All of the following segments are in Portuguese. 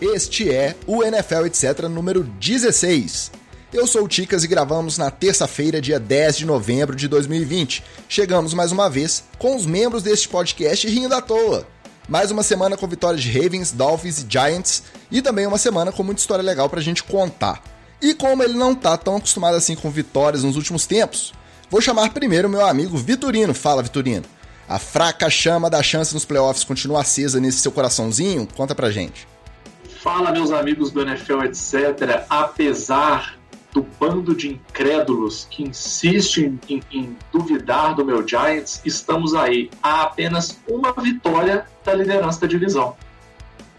Este é o NFL Etc. número 16. Eu sou o Ticas e gravamos na terça-feira, dia 10 de novembro de 2020. Chegamos mais uma vez com os membros deste podcast rindo à toa. Mais uma semana com vitórias de Ravens, Dolphins e Giants e também uma semana com muita história legal pra gente contar. E como ele não tá tão acostumado assim com vitórias nos últimos tempos, vou chamar primeiro meu amigo Vitorino. Fala, Vitorino. A fraca chama da chance nos playoffs continua acesa nesse seu coraçãozinho? Conta pra gente. Fala, meus amigos do NFL, etc. Apesar do bando de incrédulos que insistem em, em, duvidar do meu Giants, estamos aí a apenas uma vitória da liderança da divisão.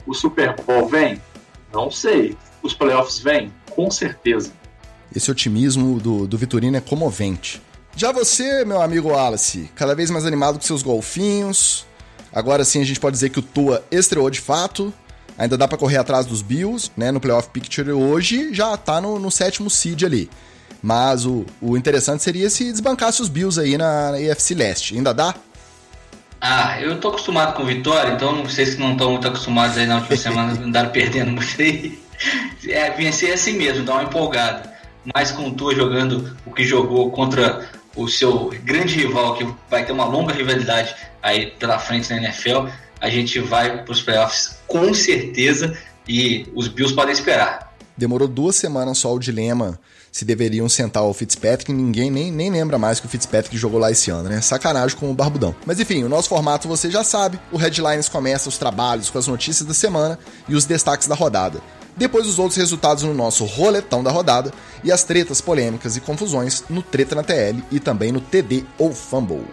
O Super Bowl vem? Não sei. Os playoffs vêm? Com certeza. Esse otimismo do, do Vitorino é comovente. Já você, meu amigo Wallace, cada vez mais animado com seus golfinhos. Agora sim a gente pode dizer que o Tua estreou de fato. Ainda dá para correr atrás dos Bills, né? No Playoff Picture hoje já tá no, no sétimo seed ali. Mas o, o interessante seria se desbancasse os Bills aí na, na AFC Leste. Ainda dá? Ah, eu tô acostumado com vitória, então vocês que não estão muito acostumados aí na última semana andaram perdendo muito aí. É, vencer é assim mesmo, dá uma empolgada. Mas com o Tua jogando o que jogou contra o seu grande rival, que vai ter uma longa rivalidade aí pela frente na NFL, a gente vai para os playoffs com certeza e os Bills podem esperar. Demorou duas semanas só o dilema se deveriam sentar o Fitzpatrick, ninguém nem, nem lembra mais que o Fitzpatrick jogou lá esse ano, né? Sacanagem com o Barbudão. Mas enfim, o nosso formato você já sabe, o Headlines começa os trabalhos com as notícias da semana e os destaques da rodada. Depois os outros resultados no nosso roletão da rodada e as tretas, polêmicas e confusões no Treta na TL e também no TD ou Fumble.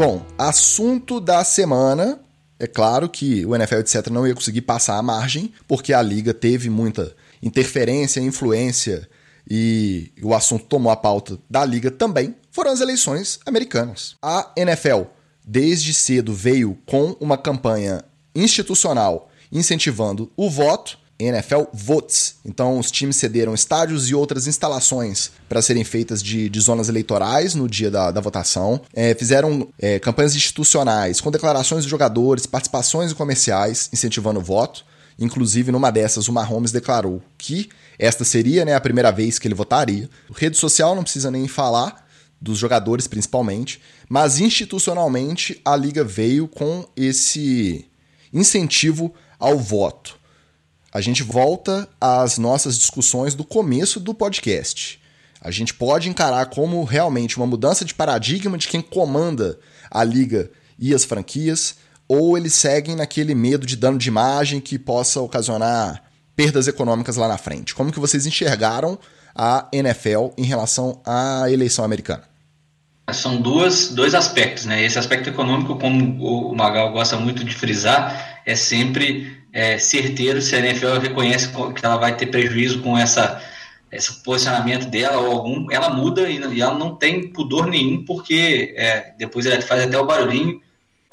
Bom, assunto da semana. É claro que o NFL, etc., não ia conseguir passar a margem, porque a liga teve muita interferência, influência e o assunto tomou a pauta da liga também. Foram as eleições americanas. A NFL, desde cedo, veio com uma campanha institucional incentivando o voto NFL Votes. Então, os times cederam estádios e outras instalações para serem feitas de, de, zonas eleitorais no dia da, da votação. É, fizeram é, campanhas institucionais com declarações de jogadores, participações comerciais incentivando o voto. Inclusive, numa dessas, o Mahomes declarou que esta seria né, a primeira vez que ele votaria. Rede social não precisa nem falar, dos jogadores principalmente, mas institucionalmente a liga veio com esse incentivo ao voto a gente volta às nossas discussões do começo do podcast. A gente pode encarar como realmente uma mudança de paradigma de quem comanda a liga e as franquias, ou eles seguem naquele medo de dano de imagem que possa ocasionar perdas econômicas lá na frente. Como que vocês enxergaram a NFL em relação à eleição americana? São duas, dois aspectos, né? Esse aspecto econômico, como o Magal gosta muito de frisar, é sempre é, certeiro se a NFL reconhece que ela vai ter prejuízo com essa esse posicionamento dela ou algum, ela muda e, ela não tem pudor nenhum, porque é, depois ela faz até o barulhinho,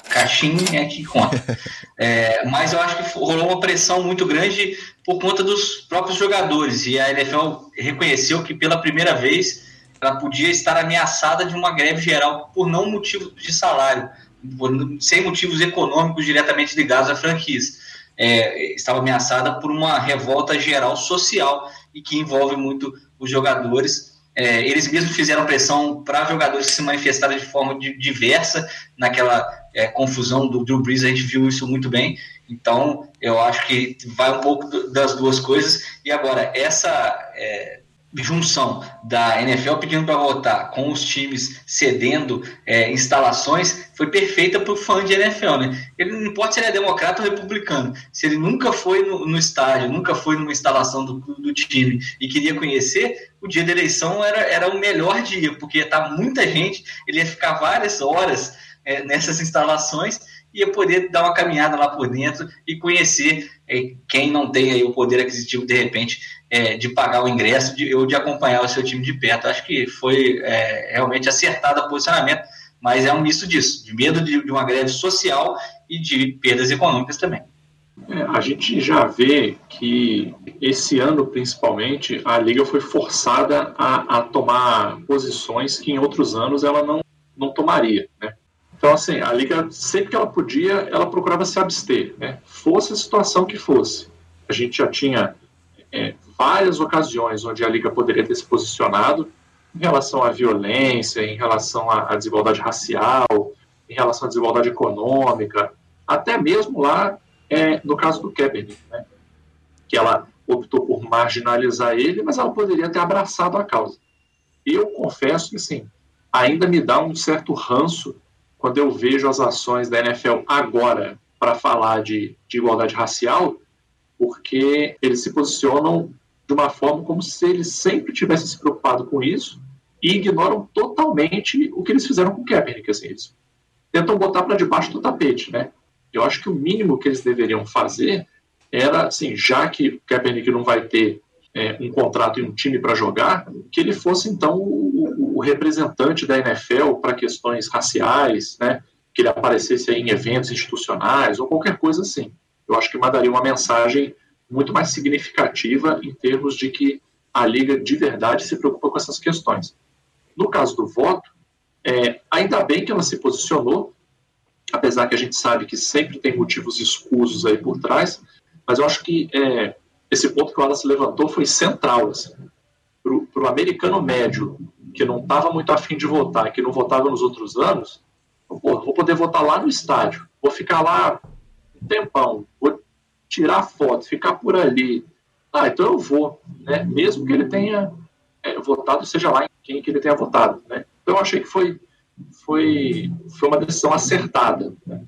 caixinha é que conta. É, mas eu acho que rolou uma pressão muito grande por conta dos próprios jogadores, e a NFL reconheceu que pela primeira vez ela podia estar ameaçada de uma greve geral por não motivo de salário, por, sem motivos econômicos diretamente ligados à franquia é, estava ameaçada por uma revolta geral social e que envolve muito os jogadores. É, eles mesmos fizeram pressão para jogadores se manifestaram de forma diversa naquela é, confusão do Drew Brees, a gente viu isso muito bem. Então, eu acho que vai um pouco das duas coisas. E agora, essa é, junção da NFL pedindo para votar com os times cedendo é, instalações foi perfeita para o fã de NFL, né? Ele não importa se ele é democrata ou republicano, se ele nunca foi no, no estádio, nunca foi numa instalação do, do time e queria conhecer, o dia da eleição era, era o melhor dia, porque ia estar muita gente, ele ia ficar várias horas é, nessas instalações ia poder dar uma caminhada lá por dentro e conhecer é, quem não tem aí o poder aquisitivo de repente é, de pagar o ingresso de, ou de acompanhar o seu time de perto. Acho que foi é, realmente acertado o posicionamento, mas é um misto disso, de medo de, de uma greve social e de perdas econômicas também. É, a gente já vê que esse ano, principalmente, a liga foi forçada a, a tomar posições que em outros anos ela não, não tomaria. Né? Então, assim, a Liga, sempre que ela podia, ela procurava se abster, né? fosse a situação que fosse. A gente já tinha é, várias ocasiões onde a Liga poderia ter se posicionado em relação à violência, em relação à, desigualdade racial, em relação à desigualdade econômica, até mesmo lá é, no caso do Kaepernick, né? que ela optou por marginalizar ele, mas ela poderia ter abraçado a causa. Eu confesso que, sim, ainda me dá um certo ranço quando eu vejo as ações da NFL agora para falar de, de igualdade racial, porque eles se posicionam de uma forma como se eles sempre tivessem se preocupado com isso e ignoram totalmente o que eles fizeram com o Kaepernick. Assim, eles tentam botar para debaixo do tapete, né? Eu acho que o mínimo que eles deveriam fazer era, assim, já que o Kaepernick não vai ter é, um contrato e um time para jogar, que ele fosse então o, o representante da NFL para questões raciais, né? Que ele aparecesse em eventos institucionais ou qualquer coisa assim. Eu acho que mandaria uma mensagem muito mais significativa em termos de que a liga de verdade se preocupa com essas questões. No caso do voto, é, ainda bem que ela se posicionou, apesar que a gente sabe que sempre tem motivos escusos aí por trás, mas eu acho que é, esse ponto que o Wallace levantou foi central. Assim, para o americano médio, que não estava muito afim de votar, que não votava nos outros anos, vou poder votar lá no estádio, vou ficar lá um tempão, vou tirar foto, ficar por ali. Ah, então eu vou, né? mesmo que ele tenha é, votado, seja lá em quem que ele tenha votado. Né? Então eu achei que foi, foi, foi uma decisão acertada. Né?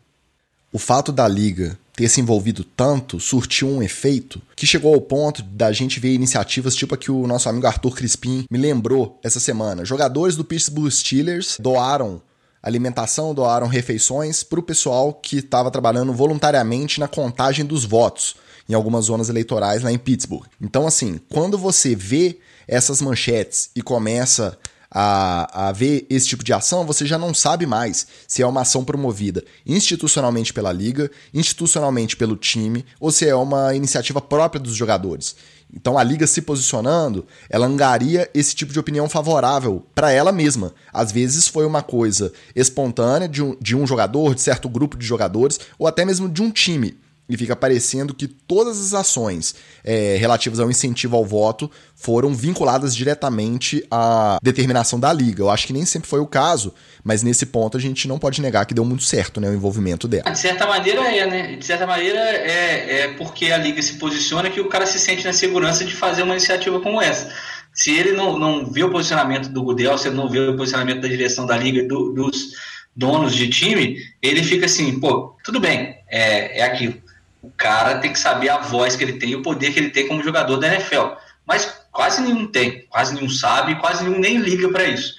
O fato da liga ter se envolvido tanto surtiu um efeito que chegou ao ponto da gente ver iniciativas tipo a que o nosso amigo Arthur Crispim me lembrou essa semana. Jogadores do Pittsburgh Steelers doaram alimentação, doaram refeições para o pessoal que estava trabalhando voluntariamente na contagem dos votos em algumas zonas eleitorais lá em Pittsburgh. Então, assim, quando você vê essas manchetes e começa a, a ver esse tipo de ação, você já não sabe mais se é uma ação promovida institucionalmente pela liga, institucionalmente pelo time, ou se é uma iniciativa própria dos jogadores. Então a liga se posicionando, ela angaria esse tipo de opinião favorável para ela mesma. Às vezes foi uma coisa espontânea de um, de um jogador, de certo grupo de jogadores, ou até mesmo de um time e fica parecendo que todas as ações é, relativas ao incentivo ao voto foram vinculadas diretamente à determinação da liga. Eu acho que nem sempre foi o caso, mas nesse ponto a gente não pode negar que deu muito certo né, o envolvimento dela. De certa maneira é, né? De certa maneira é, é porque a liga se posiciona que o cara se sente na segurança de fazer uma iniciativa como essa. Se ele não, não vê o posicionamento do Gudel, se ele não vê o posicionamento da direção da liga, do, dos donos de time, ele fica assim, pô, tudo bem, é, é aquilo o cara tem que saber a voz que ele tem e o poder que ele tem como jogador da NFL. Mas quase nenhum tem, quase nenhum sabe, quase nenhum nem liga para isso.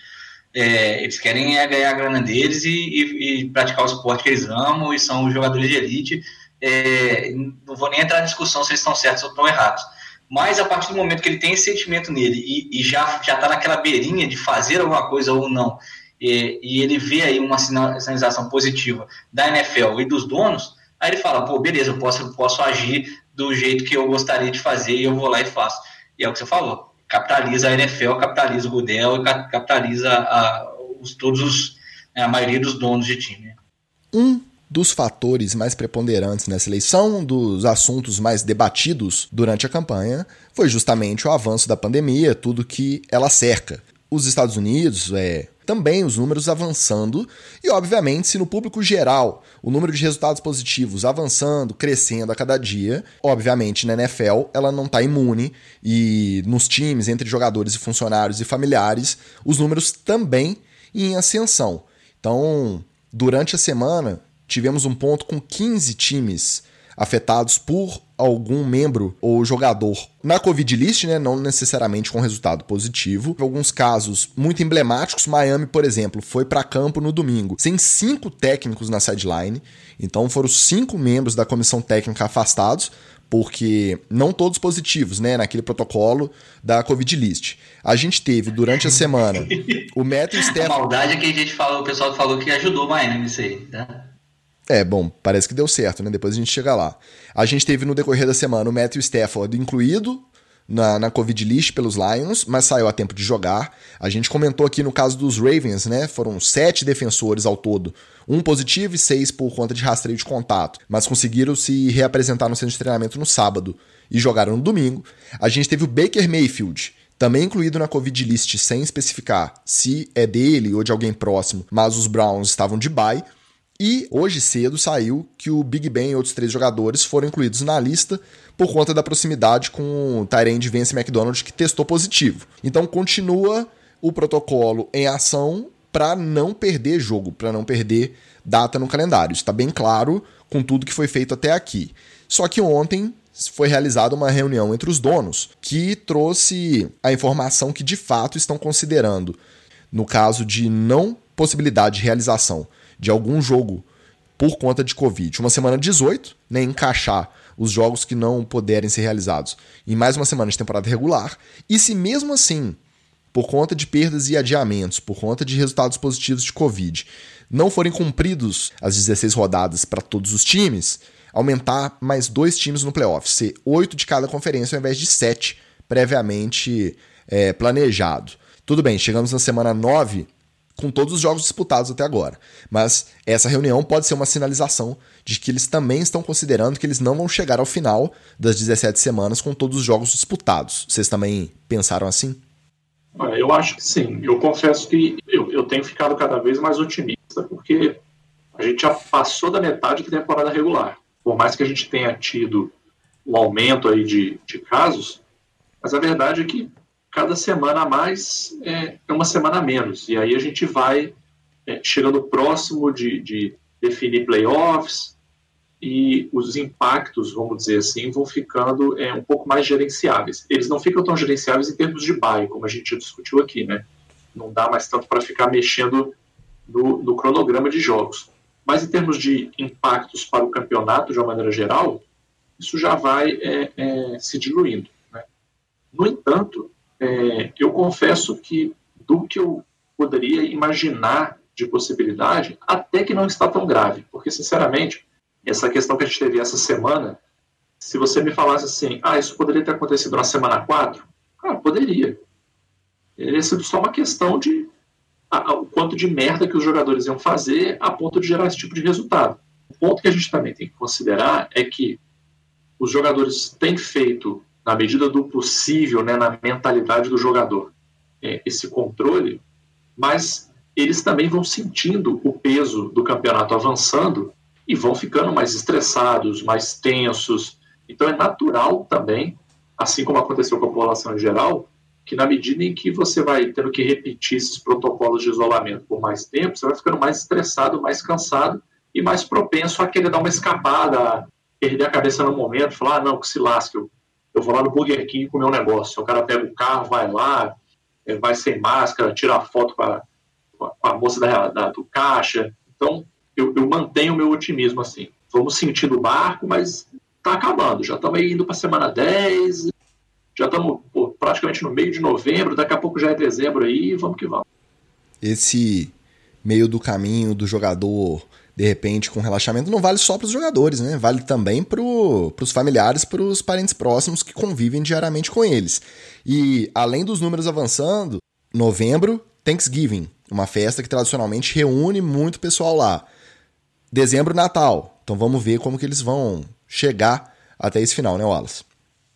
É, eles querem é ganhar a grana deles e, e, e, praticar o esporte que eles amam e são jogadores de elite. É, não vou nem entrar na discussão se eles estão certos ou estão errados. Mas a partir do momento que ele tem esse sentimento nele e, e já está naquela beirinha de fazer alguma coisa ou não, e, e ele vê aí uma sinalização positiva da NFL e dos donos, Aí ele fala, pô, beleza, eu posso, posso agir do jeito que eu gostaria de fazer e eu vou lá e faço. E é o que você falou, capitaliza a NFL, capitaliza o Gudel, capitaliza a, os, todos os, né, a maioria dos donos de time. Um dos fatores mais preponderantes nessa eleição, um dos assuntos mais debatidos durante a campanha, foi justamente o avanço da pandemia, tudo que ela cerca. Os Estados Unidos, é, também os números avançando, e obviamente, se no público geral o número de resultados positivos avançando, crescendo a cada dia, obviamente na NFL ela não está imune, e nos times, entre jogadores e funcionários e familiares, os números também em ascensão. Então, durante a semana, tivemos um ponto com 15 times afetados por algum membro ou jogador na Covid list, né, não necessariamente com resultado positivo. Em alguns casos muito emblemáticos, Miami, por exemplo, foi para campo no domingo sem cinco técnicos na sideline. Então foram cinco membros da comissão técnica afastados, porque não todos positivos, né, naquele protocolo da Covid list. A gente teve durante a semana o Matthew Stafford. A maldade é que a gente falou, o pessoal falou que ajudou o Miami nisso aí, tá? É, bom, parece que deu certo, né? Depois a gente chega lá. A gente teve no decorrer da semana o Matthew Stafford incluído na, na Covid list pelos Lions, mas saiu a tempo de jogar. A gente comentou aqui no caso dos Ravens, né? Foram sete defensores ao todo. Um positivo e seis por conta de rastreio de contato, mas conseguiram se reapresentar no centro de treinamento no sábado e jogaram no domingo. A gente teve o Baker Mayfield, também incluído na Covid list sem especificar se é dele ou de alguém próximo, mas os Browns estavam de bye. E hoje cedo saiu que o Big Ben e outros três jogadores foram incluídos na lista por conta da proximidade com o Tyrande Vance McDonald, que testou positivo. Então continua o protocolo em ação para não perder jogo, para não perder data no calendário. Está bem claro com tudo que foi feito até aqui. Só que ontem foi realizada uma reunião entre os donos que trouxe a informação que de fato estão considerando, no caso de não possibilidade de realização de algum jogo por conta de Covid. Uma semana 18, né, encaixar os jogos que não puderem ser realizados em mais uma semana de temporada regular. E se mesmo assim, por conta de perdas e adiamentos, por conta de resultados positivos de Covid, não forem cumpridos as 16 rodadas para todos os times, aumentar mais dois times no playoff, ser oito de cada conferência ao invés de sete previamente é, planejado. Tudo bem, chegamos na semana 9 com todos os jogos disputados até agora. Mas essa reunião pode ser uma sinalização de que eles também estão considerando que eles não vão chegar ao final das 17 semanas com todos os jogos disputados. Vocês também pensaram assim? Eu acho que sim. Eu confesso que eu, eu tenho ficado cada vez mais otimista, porque a gente já passou da metade da temporada regular. Por mais que a gente tenha tido um aumento aí de, de casos, mas a verdade é que cada semana a mais é, é uma semana a menos. E aí a gente vai é, chegando próximo de, de definir playoffs e os impactos, vamos dizer assim, vão ficando é, um pouco mais gerenciáveis. Eles não ficam tão gerenciáveis em termos de buy, como a gente discutiu aqui, né? Não dá mais tanto para ficar mexendo no, no, cronograma de jogos. Mas em termos de impactos para o campeonato, de uma maneira geral, isso já vai é, é, se diluindo. Né? No entanto, é, eu confesso que do que eu poderia imaginar de possibilidade, até que não está tão grave, porque sinceramente, essa questão que a gente teve essa semana, se você me falasse assim, ah, isso poderia ter acontecido na semana 4, ah, poderia. Teria sido só uma questão de o quanto de merda que os jogadores iam fazer a ponto de gerar esse tipo de resultado. O ponto que a gente também tem que considerar é que os jogadores têm feito na medida do possível, né, na mentalidade do jogador, é, esse controle, mas eles também vão sentindo o peso do campeonato avançando e vão ficando mais estressados, mais tensos. Então é natural também, assim como aconteceu com a população em geral, que na medida em que você vai tendo que repetir esses protocolos de isolamento por mais tempo, você vai ficando mais estressado, mais cansado e mais propenso a querer dar uma escapada, perder a cabeça no momento, falar, ah, não, que se lasque, eu eu vou lá no Burger King comer um negócio. O cara pega o carro, vai lá, eh, vai sem máscara, tira a foto com a, com a moça da, da, do caixa. Então, eu, eu mantenho o meu otimismo assim. Vamos sentindo o barco, mas tá acabando. Já estamos indo para semana 10, já estamos praticamente no meio de novembro, daqui a pouco já é dezembro aí, vamos que vamos. Esse meio do caminho do jogador de repente, com relaxamento, não vale só para os jogadores, né? Vale também para os familiares, para os parentes próximos que convivem diariamente com eles. E além dos números avançando, novembro, Thanksgiving, uma festa que tradicionalmente reúne muito pessoal lá. Dezembro, Natal. Então vamos ver como que eles vão chegar até esse final, né, Wallace?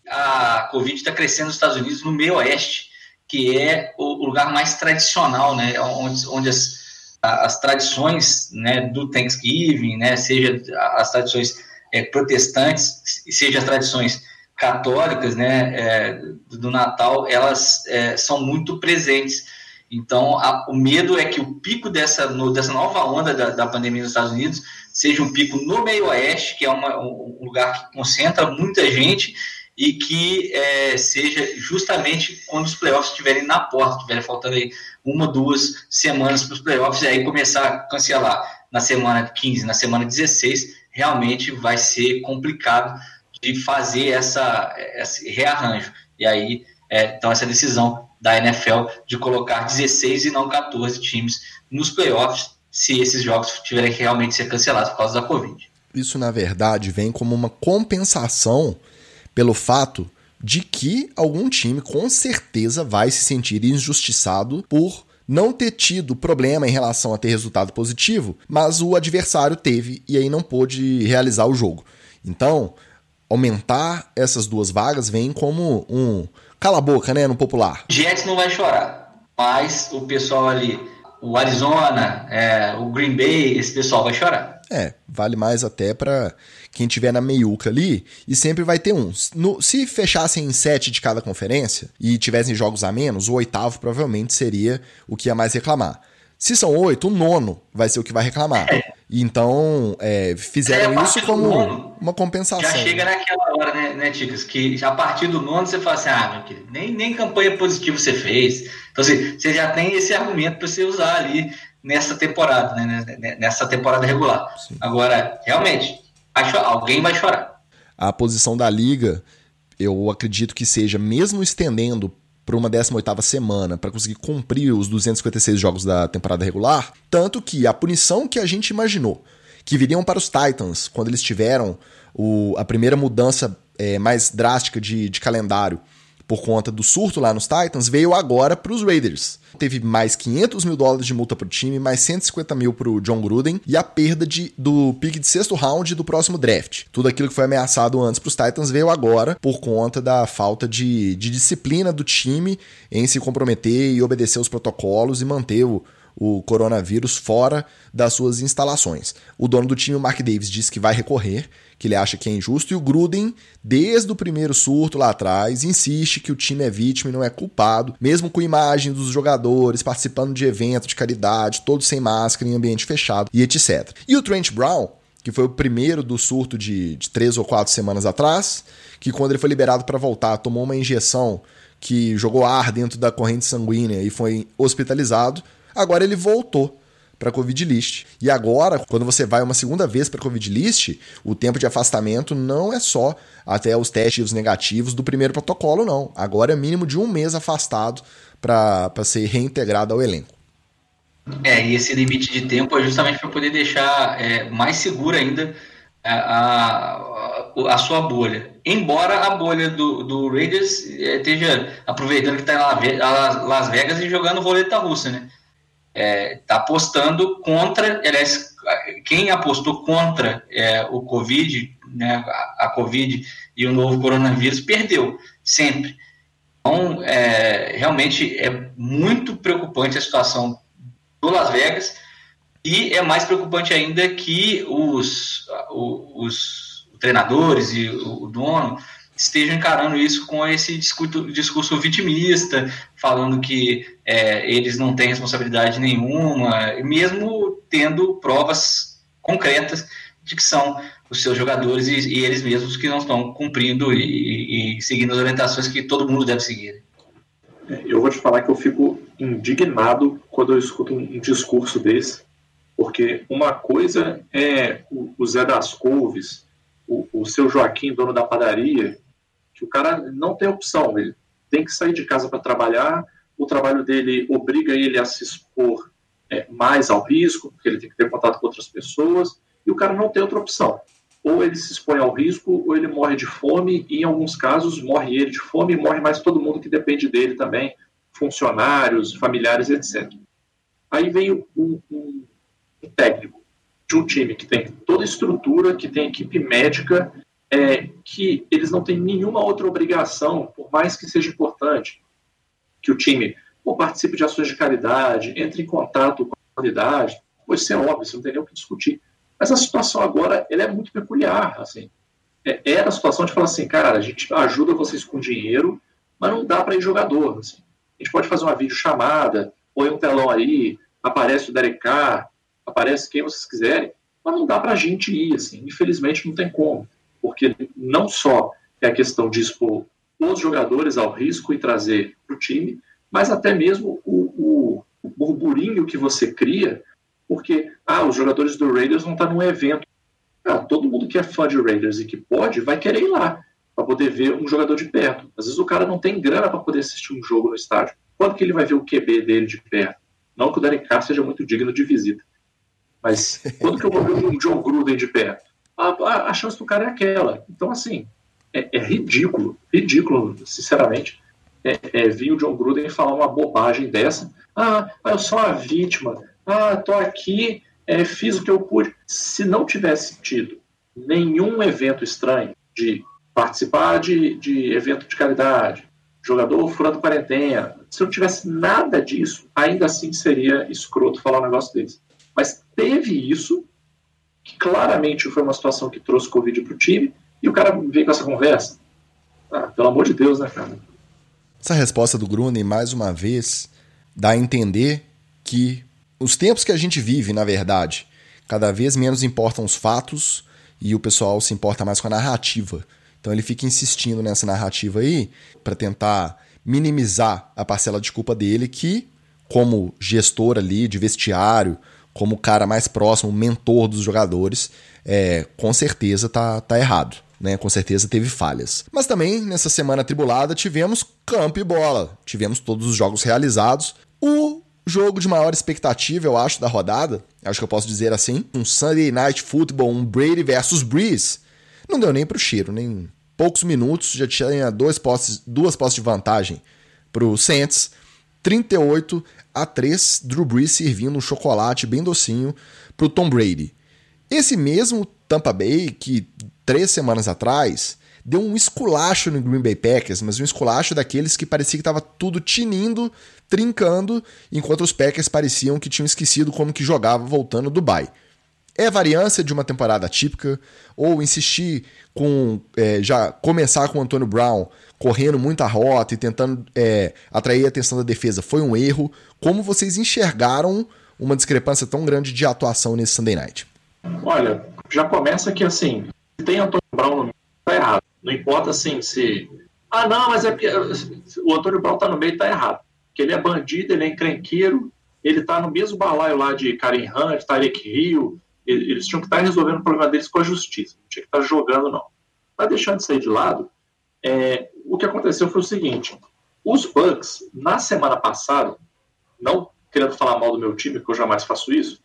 A Covid está crescendo nos Estados Unidos no meio oeste, que é o lugar mais tradicional, né? Onde, onde as as tradições né, do Thanksgiving, né, seja as tradições é, protestantes, seja as tradições católicas né, é, do Natal, elas é, são muito presentes. Então, a, o medo é que o pico dessa, no, dessa nova onda da, da, pandemia nos Estados Unidos seja um pico no meio oeste, que é uma, um lugar que concentra muita gente e que é, seja justamente quando os playoffs estiverem na porta, estiverem faltando aí uma, duas semanas para os playoffs, e aí começar a cancelar na semana 15, na semana 16, realmente vai ser complicado de fazer essa, esse rearranjo. E aí, é, então, essa decisão da NFL de colocar 16 e não 14 times nos playoffs, se esses jogos tiverem que realmente ser cancelados por causa da Covid. Isso, na verdade, vem como uma compensação pelo fato de que algum time com certeza vai se sentir injustiçado por não ter tido problema em relação a ter resultado positivo, mas o adversário teve e aí não pôde realizar o jogo. Então, aumentar essas duas vagas vem como um cala a boca, né, no popular. Jets não vai chorar, mas o pessoal ali, o Arizona, é, o Green Bay, esse pessoal vai chorar. É, vale mais até para quem tiver na meiuca ali, e sempre vai ter um. No, se fechassem em sete de cada conferência e tivessem jogos a menos, o oitavo provavelmente seria o que ia mais reclamar. Se são oito, o nono vai ser o que vai reclamar. Então, é, fizeram é, isso como nono, uma compensação. Já chega naquela hora, né, né, Ticas? Que a partir do nono você fala assim: ah, meu querido, nem, nem campanha positiva você fez. Então, assim, você já tem esse argumento para você usar ali nessa temporada, né, nessa temporada regular. Sim. Agora, realmente, alguém vai chorar. A posição da liga, eu acredito que seja, mesmo estendendo para uma 18ª semana para conseguir cumprir os 256 jogos da temporada regular, tanto que a punição que a gente imaginou que viriam para os Titans quando eles tiveram o, a primeira mudança é, mais drástica de, de calendário por conta do surto lá nos Titans, veio agora para os Raiders. Teve mais 500 mil dólares de multa para o time, mais 150 mil para o John Gruden e a perda de, do pique de sexto round do próximo draft. Tudo aquilo que foi ameaçado antes para os Titans veio agora por conta da falta de, de disciplina do time em se comprometer e obedecer os protocolos e manter o, o coronavírus fora das suas instalações. O dono do time, o Mark Davis, disse que vai recorrer, que ele acha que é injusto, e o Gruden, desde o primeiro surto lá atrás, insiste que o time é vítima e não é culpado, mesmo com imagens dos jogadores participando de eventos de caridade, todos sem máscara, em ambiente fechado e etc. E o Trent Brown, que foi o primeiro do surto de, de três ou quatro semanas atrás, que quando ele foi liberado para voltar, tomou uma injeção que jogou ar dentro da corrente sanguínea e foi hospitalizado, Agora ele voltou para Covid List. E agora, quando você vai uma segunda vez para Covid List, o tempo de afastamento não é só até os testes negativos do primeiro protocolo, não. Agora é mínimo de um mês afastado para ser reintegrado ao elenco. É, e esse limite de tempo é justamente para poder deixar é, mais segura ainda a, a, a, sua bolha. Embora a bolha do, do Raiders é, esteja aproveitando que está em Las Vegas e jogando roleta russa, né? Está é, apostando contra, aliás, quem apostou contra é, o Covid, né, a, a, Covid e o novo coronavírus, perdeu, sempre. Então, é, realmente é muito preocupante a situação do Las Vegas e é mais preocupante ainda que os, os, os treinadores e o, o dono estejam encarando isso com esse discurso, discurso vitimista, falando que é, eles não têm responsabilidade nenhuma, mesmo tendo provas concretas de que são os seus jogadores e, e eles mesmos que não estão cumprindo e, e, seguindo as orientações que todo mundo deve seguir. É, eu vou te falar que eu fico indignado quando eu escuto um discurso desse, porque uma coisa é o Zé das Couves, o, o seu Joaquim, dono da padaria, que o cara não tem opção, ele tem que sair de casa para trabalhar, o trabalho dele obriga ele a se expor é, mais ao risco, porque ele tem que ter contato com outras pessoas, e o cara não tem outra opção. Ou ele se expõe ao risco, ou ele morre de fome, e em alguns casos morre ele de fome e morre mais todo mundo que depende dele também, funcionários, familiares, etc. Aí vem um, um, um técnico de um time que tem toda a estrutura, que tem equipe médica, é, que eles não têm nenhuma outra obrigação, por mais que seja importante, que o time ou participe de ações de caridade, entre em contato com a comunidade, pois isso é óbvio, você não tem nem o que discutir. Mas a situação agora ela é muito peculiar. Assim. É, era a situação de falar assim, cara, a gente ajuda vocês com dinheiro, mas não dá para ir jogador. Assim. A gente pode fazer uma videochamada, põe um telão aí, aparece o Derek Carr, aparece quem vocês quiserem, mas não dá para a gente ir. Assim. Infelizmente não tem como porque não só é a questão de expor os jogadores ao risco e trazer para o time, mas até mesmo o, o, o, burburinho que você cria, porque ah, os jogadores do Raiders vão estar num evento. Ah, todo mundo que é fã de Raiders e que pode vai querer ir lá para poder ver um jogador de perto. Às vezes o cara não tem grana para poder assistir um jogo no estádio. Quando que ele vai ver o QB dele de perto? Não que o Derek Carr seja muito digno de visita. Mas quando que eu vou ver um John Gruden de perto? A, a, chance do cara é aquela. Então, assim, é, é ridículo, ridículo, sinceramente, é, é, vir o John Gruden falar uma bobagem dessa. Ah, eu sou uma vítima. Ah, tô aqui, é, fiz o que eu pude. Se não tivesse tido nenhum evento estranho de participar de, de evento de caridade, jogador furando quarentena, se não tivesse nada disso, ainda assim seria escroto falar um negócio desse. Mas teve isso, que claramente foi uma situação que trouxe Covid para o time, e o cara veio com essa conversa. Ah, pelo amor de Deus, né, cara? Essa resposta do Grunen, mais uma vez, dá a entender que os tempos que a gente vive, na verdade, cada vez menos importam os fatos e o pessoal se importa mais com a narrativa. Então ele fica insistindo nessa narrativa aí para tentar minimizar a parcela de culpa dele, que, como gestor ali de vestiário, como o cara mais próximo, mentor dos jogadores, é, com certeza tá, tá errado. Né, com certeza teve falhas. Mas também, nessa semana tribulada, tivemos campo e bola. Tivemos todos os jogos realizados. O jogo de maior expectativa, eu acho, da rodada, acho que eu posso dizer assim, um Sunday Night Football, um Brady versus Breeze, não deu nem pro cheiro, nem poucos minutos, já tinha dois postes, duas postes de vantagem pro Saints, 38 a 3, Drew Brees servindo um chocolate bem docinho pro Tom Brady. Esse mesmo Tampa Bay, que três semanas atrás deu um esculacho no Green Bay Packers, mas um esculacho daqueles que parecia que estava tudo tinindo, trincando, enquanto os Packers pareciam que tinham esquecido como que jogava voltando do Dubai. É variância de uma temporada típica, ou insistir com é, já começar com o Antônio Brown correndo muita rota e tentando é, atrair a atenção da defesa foi um erro. Como vocês enxergaram uma discrepância tão grande de atuação nesse Sunday Night? Olha, já começa que assim, se tem Antônio Brown no tá errado. Não importa assim se. Ah, não, mas é porque o Antônio Brown tá no meio tá errado. Porque ele é bandido, ele é encrenqueiro, ele tá no mesmo balaio lá de Karim Hunt, Tarek Hill. Eles tinham que estar tá resolvendo o problema deles com a justiça. Não tinha que estar tá jogando, não. Mas deixando isso aí de lado, é, o que aconteceu foi o seguinte: os Bucks, na semana passada, não querendo falar mal do meu time, porque eu jamais faço isso,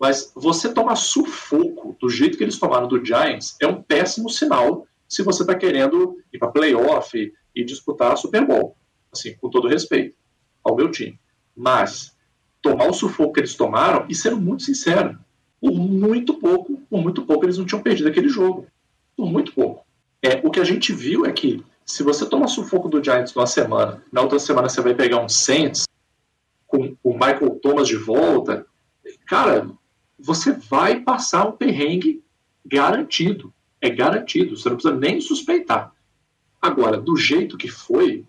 mas você tomar sufoco do jeito que eles tomaram do Giants é um péssimo sinal se você está querendo ir para playoff e, e disputar a Super Bowl. Assim, com todo respeito ao meu time. Mas tomar o sufoco que eles tomaram, e sendo muito sincero, por muito pouco, por muito pouco eles não tinham perdido aquele jogo. Por muito pouco. É, o que a gente viu é que se você toma sufoco do Giants numa semana, na outra semana você vai pegar um Saints com o Michael Thomas de volta, cara, você vai passar um perrengue garantido. É garantido, você não precisa nem suspeitar. Agora, do jeito que foi,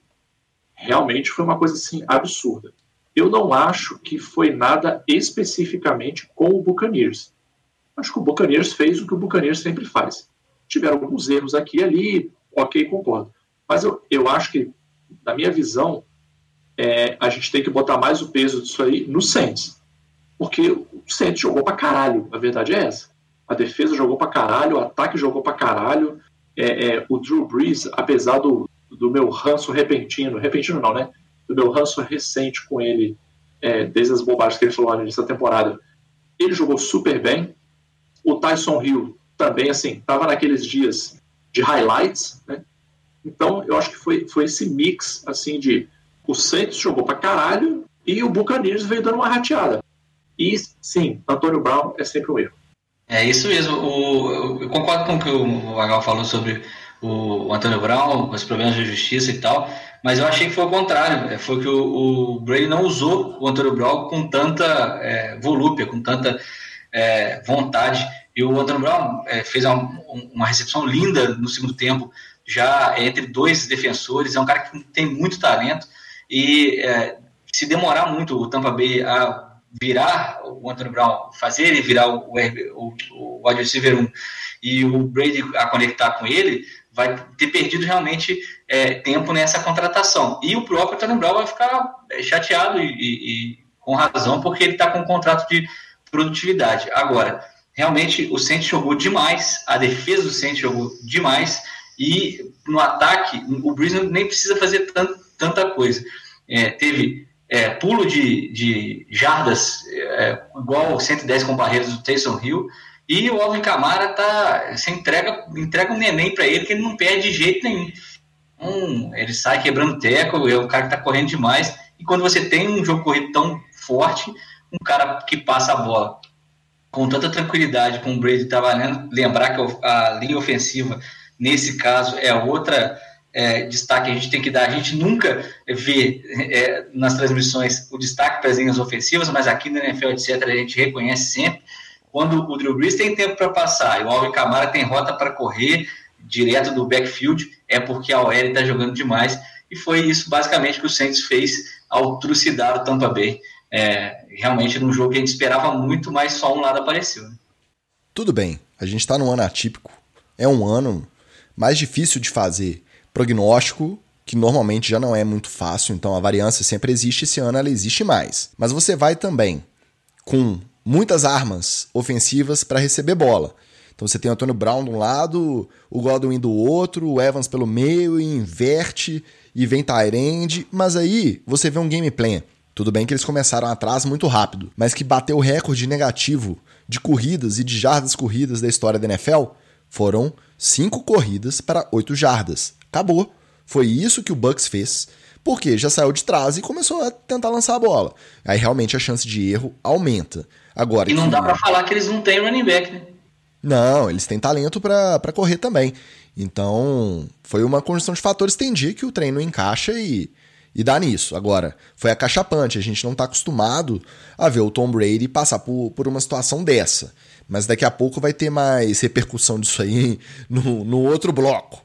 realmente foi uma coisa assim absurda. Eu não acho que foi nada especificamente com o Buccaneers. Acho que o Buccaneers fez o que o Buccaneers sempre faz. Tiveram alguns erros aqui e ali, ok, concordo. Mas eu, eu acho que, na minha visão, é, a gente tem que botar mais o peso disso aí no Saints. Porque o Saints jogou pra caralho, a verdade é essa. A defesa jogou pra caralho, o ataque jogou pra caralho. É, é, o Drew Brees, apesar do, do meu ranço repentino, repentino não, né? Do meu ranço recente com ele, é, desde as bobagens que ele falou nessa temporada, ele jogou super bem. O Tyson Hill também, assim, tava naqueles dias de highlights, né? Então, eu acho que foi, foi esse mix, assim, de o Saints jogou pra caralho e o Buccaneers veio dando uma rateada. E sim, Antônio Brown é sempre um erro. É isso mesmo. O, eu concordo com o que o Agal falou sobre o, o Antônio Brown, os problemas de justiça e tal, mas eu achei que foi o contrário. É, foi que o, o Brady não usou o Antônio Brown com tanta é, volúpia, com tanta é, vontade. E o Antônio Brown é, fez uma, uma recepção linda no segundo tempo, já entre dois defensores. É um cara que tem muito talento e é, se demorar muito o Tampa Bay a virar o Anthony Brown, fazer ele virar o, o, o wide receiver 1 e o Brady a conectar com ele, vai ter perdido realmente é, tempo nessa contratação. E o próprio Anthony Brown vai ficar é, chateado e, e, e com razão, porque ele está com um contrato de produtividade. Agora, realmente o Saints jogou demais, a defesa do Saints jogou demais, e no ataque, o Breeze nem precisa fazer tanto, tanta coisa. É, teve é, pulo de, de jardas é, igual 110 com barreiras do Taysom Hill E o Alvin Camara tá. Você entrega, entrega um neném para ele que ele não perde de jeito nenhum. Um, ele sai quebrando teco, é o cara que tá correndo demais. E quando você tem um jogo corrido tão forte, um cara que passa a bola com tanta tranquilidade como o Brady valendo, lembrar que a linha ofensiva, nesse caso, é outra é, destaque que a gente tem que dar. A gente nunca vê é, nas transmissões o destaque para as linhas ofensivas, mas aqui no NFL, etc., a gente reconhece sempre. Quando o Drew Brees tem tempo para passar e o Alvin Kamara tem rota para correr direto do backfield, é porque a OL está jogando demais. E foi isso basicamente que o Saints fez ao trucidar o Tampa Bay. É, realmente num jogo que a gente esperava muito, mas só um lado apareceu. Né? Tudo bem, a gente está num ano atípico. É um ano mais difícil de fazer prognóstico, que normalmente já não é muito fácil, então a variância sempre existe, esse ano ela existe mais. Mas você vai também com muitas armas ofensivas para receber bola. Então você tem o Antônio Brown de um lado, o Godwin do outro, o Evans pelo meio e inverte e vem Tyrande, mas aí você vê um gameplay. Tudo bem que eles começaram atrás muito rápido, mas que bateu o recorde negativo de corridas e de jardas corridas da história da NFL foram cinco corridas para oito jardas. Acabou. Foi isso que o Bucks fez, porque já saiu de trás e começou a tentar lançar a bola. Aí realmente a chance de erro aumenta. Agora e não que... dá para falar que eles não têm running back, né? Não, eles têm talento para correr também. Então, foi uma conjunção de fatores tem dia que o treino encaixa e, e dá nisso. Agora, foi acachapante, a gente não está acostumado a ver o Tom Brady passar por, por uma situação dessa. Mas daqui a pouco vai ter mais repercussão disso aí no, no outro bloco.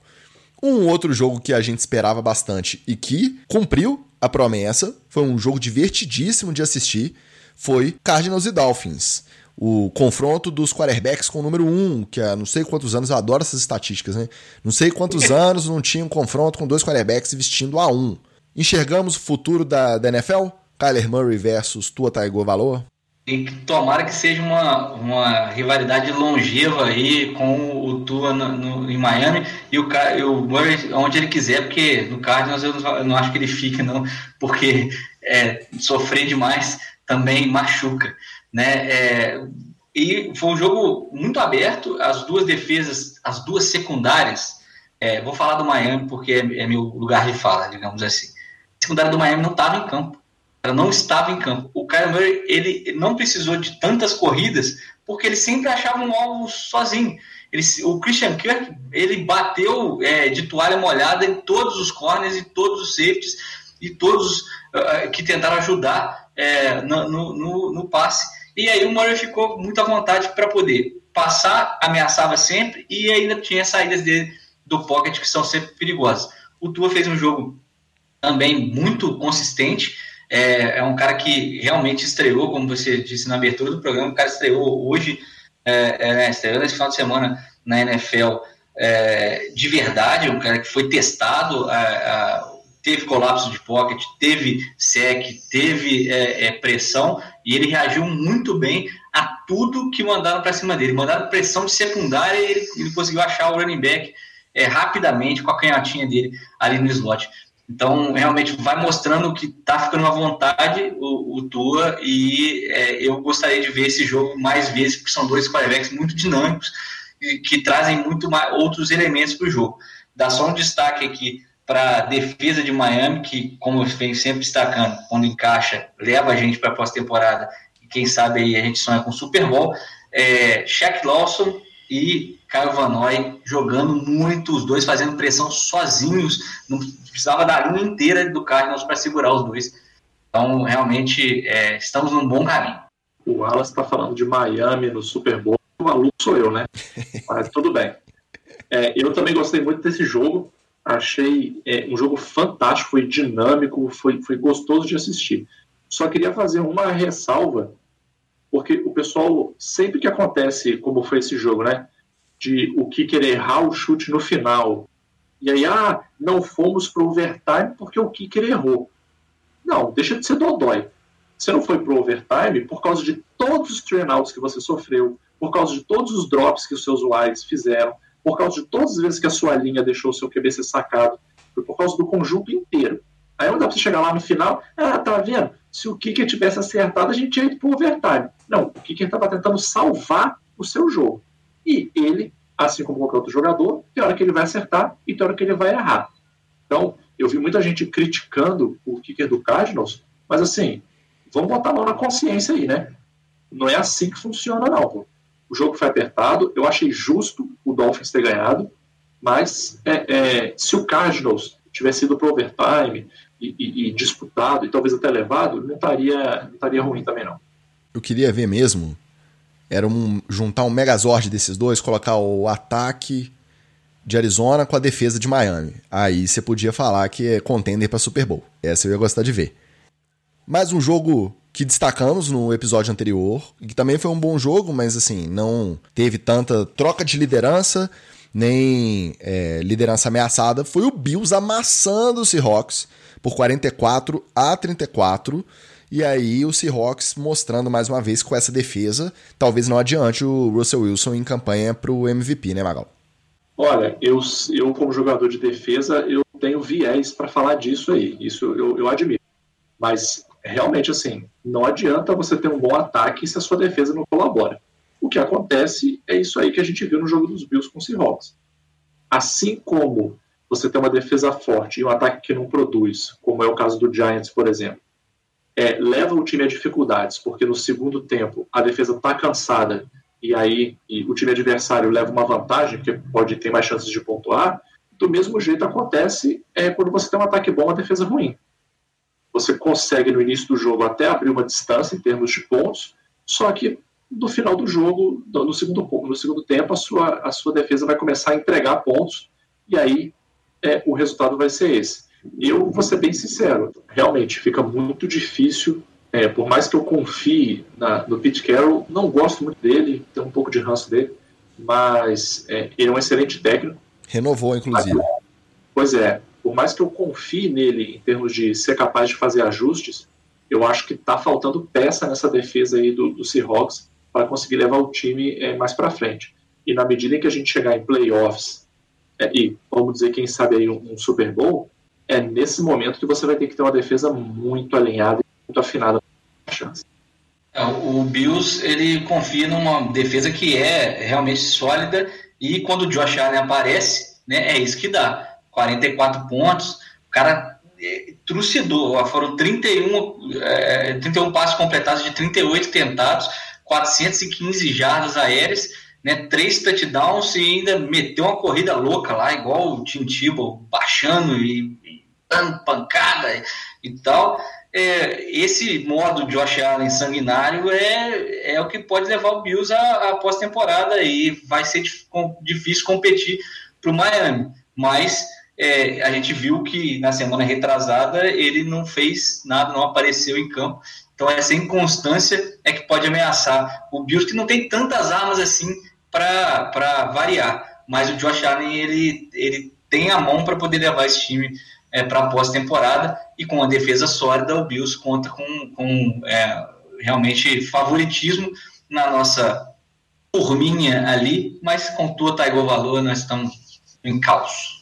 Um outro jogo que a gente esperava bastante e que cumpriu a promessa, foi um jogo divertidíssimo de assistir, foi Cardinals e Dolphins. O confronto dos quarterbacks com o número 1, um, que há não sei quantos anos, eu adoro essas estatísticas, né? Não sei quantos anos não tinha um confronto com dois quarterbacks vestindo a 1. Um. Enxergamos o futuro da, da NFL? Kyler Murray versus Tua Tagovailoa? E tomara que seja uma, uma rivalidade longeva aí com o Tua no, no, em Miami e o, e o Murray onde ele quiser, porque no Cardinals eu não, eu não acho que ele fique, não, porque é, sofrer demais também machuca. Né? É, e foi um jogo muito aberto, as duas defesas, as duas secundárias. É, vou falar do Miami porque é, é meu lugar de fala, digamos assim. A secundária do Miami não estava em campo ela não estava em campo. O Kyler Murray ele não precisou de tantas corridas porque ele sempre achava um alvo sozinho. Ele, o Christian Kirk ele bateu é, de toalha molhada em todos os corners e todos os safeties e todos uh, que tentaram ajudar é, no, no, no, passe. E aí o Murray ficou muito à vontade para poder passar, ameaçava sempre e ainda tinha saídas dele do pocket que são sempre perigosas. O Tua fez um jogo também muito consistente é, é um cara que realmente estreou, como você disse na abertura do programa, o cara estreou hoje, é, é, né, estreou nesse final de semana na NFL é, de verdade, um cara que foi testado, teve colapso de pocket, teve sec, teve é, é, pressão, e ele reagiu muito bem a tudo que mandaram para cima dele. Mandaram pressão de secundária e ele, ele conseguiu achar o running back é, rapidamente com a canhotinha dele ali no slot. Então, realmente vai mostrando que tá ficando uma vontade o, o Tua e é, eu gostaria de ver esse jogo mais vezes, porque são dois quarterbacks muito dinâmicos e que trazem muito mais, outros elementos para o jogo. Dá só um destaque aqui para a defesa de Miami, que, como eu venho sempre destacando, quando encaixa, leva a gente para a pós-temporada e quem sabe aí a gente sonha com Super Bowl. É, Shaq Lawson e Caio Vanoy jogando muito, os dois fazendo pressão sozinhos, não precisava da linha inteira do Cardinals para segurar os dois. Então, realmente, é, estamos num bom caminho. O Wallace está falando de Miami no Super Bowl, o maluco sou eu, né? Mas tudo bem. É, eu também gostei muito desse jogo, achei é, um jogo fantástico, foi dinâmico, foi, foi gostoso de assistir. Só queria fazer uma ressalva porque o pessoal, sempre que acontece, como foi esse jogo, né? De o querer errar o chute no final. E aí, ah, não fomos para overtime porque o Kicker errou. Não, deixa de ser dodói. Você não foi para overtime por causa de todos os trainouts que você sofreu, por causa de todos os drops que os seus wides fizeram, por causa de todas as vezes que a sua linha deixou o seu QB ser sacado. Foi por causa do conjunto inteiro. Aí não dá para você chegar lá no final, ah, tá vendo? Se o Kicker tivesse acertado, a gente ia ir para o overtime. Não, o Kicker estava tentando salvar o seu jogo. E ele, assim como qualquer outro jogador, tem hora que ele vai acertar e tem hora que ele vai errar. Então, eu vi muita gente criticando o kicker do Cardinals, mas assim, vamos botar a mão na consciência aí, né? Não é assim que funciona, não. Pô. O jogo foi apertado, eu achei justo o Dolphins ter ganhado, mas é, é, se o Cardinals tivesse ido para o overtime e, e, e, disputado e talvez até levado, não estaria, não estaria ruim também, não. Eu queria ver mesmo era um, juntar um megazord desses dois, colocar o ataque de Arizona com a defesa de Miami. Aí você podia falar que é contender para Super Bowl. Essa eu ia gostar de ver. Mais um jogo que destacamos no episódio anterior, que também foi um bom jogo, mas assim, não teve tanta troca de liderança, nem é, liderança ameaçada, foi o Bills amassando o Seahawks por 44 a 34. E aí o Seahawks mostrando mais uma vez com essa defesa, talvez não adiante o Russell Wilson em campanha para o MVP, né, Magal? Olha, eu, eu como jogador de defesa, eu tenho viés para falar disso aí. Isso eu, eu admiro. Mas realmente assim, não adianta você ter um bom ataque se a sua defesa não colabora. O que acontece é isso aí que a gente viu no jogo dos Bills com o Seahawks. Assim como você tem uma defesa forte e um ataque que não produz, como é o caso do Giants, por exemplo, é, leva o time a dificuldades, porque no segundo tempo a defesa está cansada e aí e o time adversário leva uma vantagem, porque pode ter mais chances de pontuar, do mesmo jeito acontece é, quando você tem um ataque bom, uma defesa ruim. Você consegue no início do jogo até abrir uma distância em termos de pontos, só que no final do jogo, no segundo, no segundo tempo, a sua, a sua defesa vai começar a entregar pontos e aí é, o resultado vai ser esse. Eu vou ser bem sincero, realmente fica muito difícil. É, por mais que eu confie na, no Pete Carroll, não gosto muito dele, tenho um pouco de ranço dele, mas é, ele é um excelente técnico. Renovou, inclusive. Mas, pois é, por mais que eu confie nele em termos de ser capaz de fazer ajustes, eu acho que está faltando peça nessa defesa aí do, do Seahawks para conseguir levar o time é, mais para frente. E na medida em que a gente chegar em playoffs é, e, vamos dizer, quem sabe aí um, um Super Bowl, é nesse momento que você vai ter que ter uma defesa muito alinhada e muito afinada chance. É, o Bills ele confia numa defesa que é realmente sólida e quando o Josh Allen aparece, né, é isso que dá. 44 pontos, o cara é, trucidou, foram 31, é, 31 passos completados de 38 tentados, 415 jardas aéreas, né, três touchdowns e ainda meteu uma corrida louca lá, igual o Tim Tebow, baixando e dando pancada e tal. É, esse modo de Josh Allen sanguinário é, é o que pode levar o Bills à, à pós-temporada e vai ser difícil competir para o Miami. Mas é, a gente viu que na semana retrasada ele não fez nada, não apareceu em campo. Então essa inconstância é que pode ameaçar o Bills, que não tem tantas armas assim para variar. Mas o Josh Allen ele, ele tem a mão para poder levar esse time é, para a pós-temporada e com a defesa sólida, o Bills conta com, com é, realmente favoritismo na nossa turminha ali, mas com tua tá igual valor, nós estamos em caos.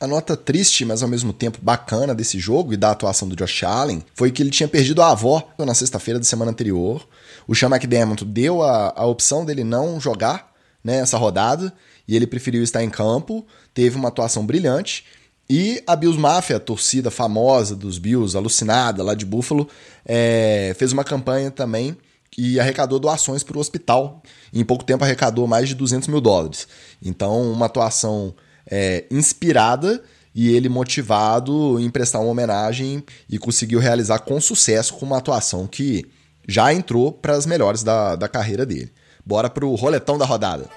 A nota triste, mas ao mesmo tempo bacana desse jogo e da atuação do Josh Allen foi que ele tinha perdido a avó na sexta-feira da semana anterior. O Sean McDermott deu a, a opção dele não jogar né, essa rodada e ele preferiu estar em campo. Teve uma atuação brilhante e a Bills Mafia, a torcida famosa dos Bills, alucinada lá de Buffalo, é, fez uma campanha também e arrecadou doações para o hospital. Em pouco tempo arrecadou mais de 200 mil dólares. Então, uma atuação é, inspirada e ele motivado em prestar uma homenagem e conseguiu realizar com sucesso com uma atuação que já entrou para as melhores da, da carreira dele. Bora para o roletão da rodada.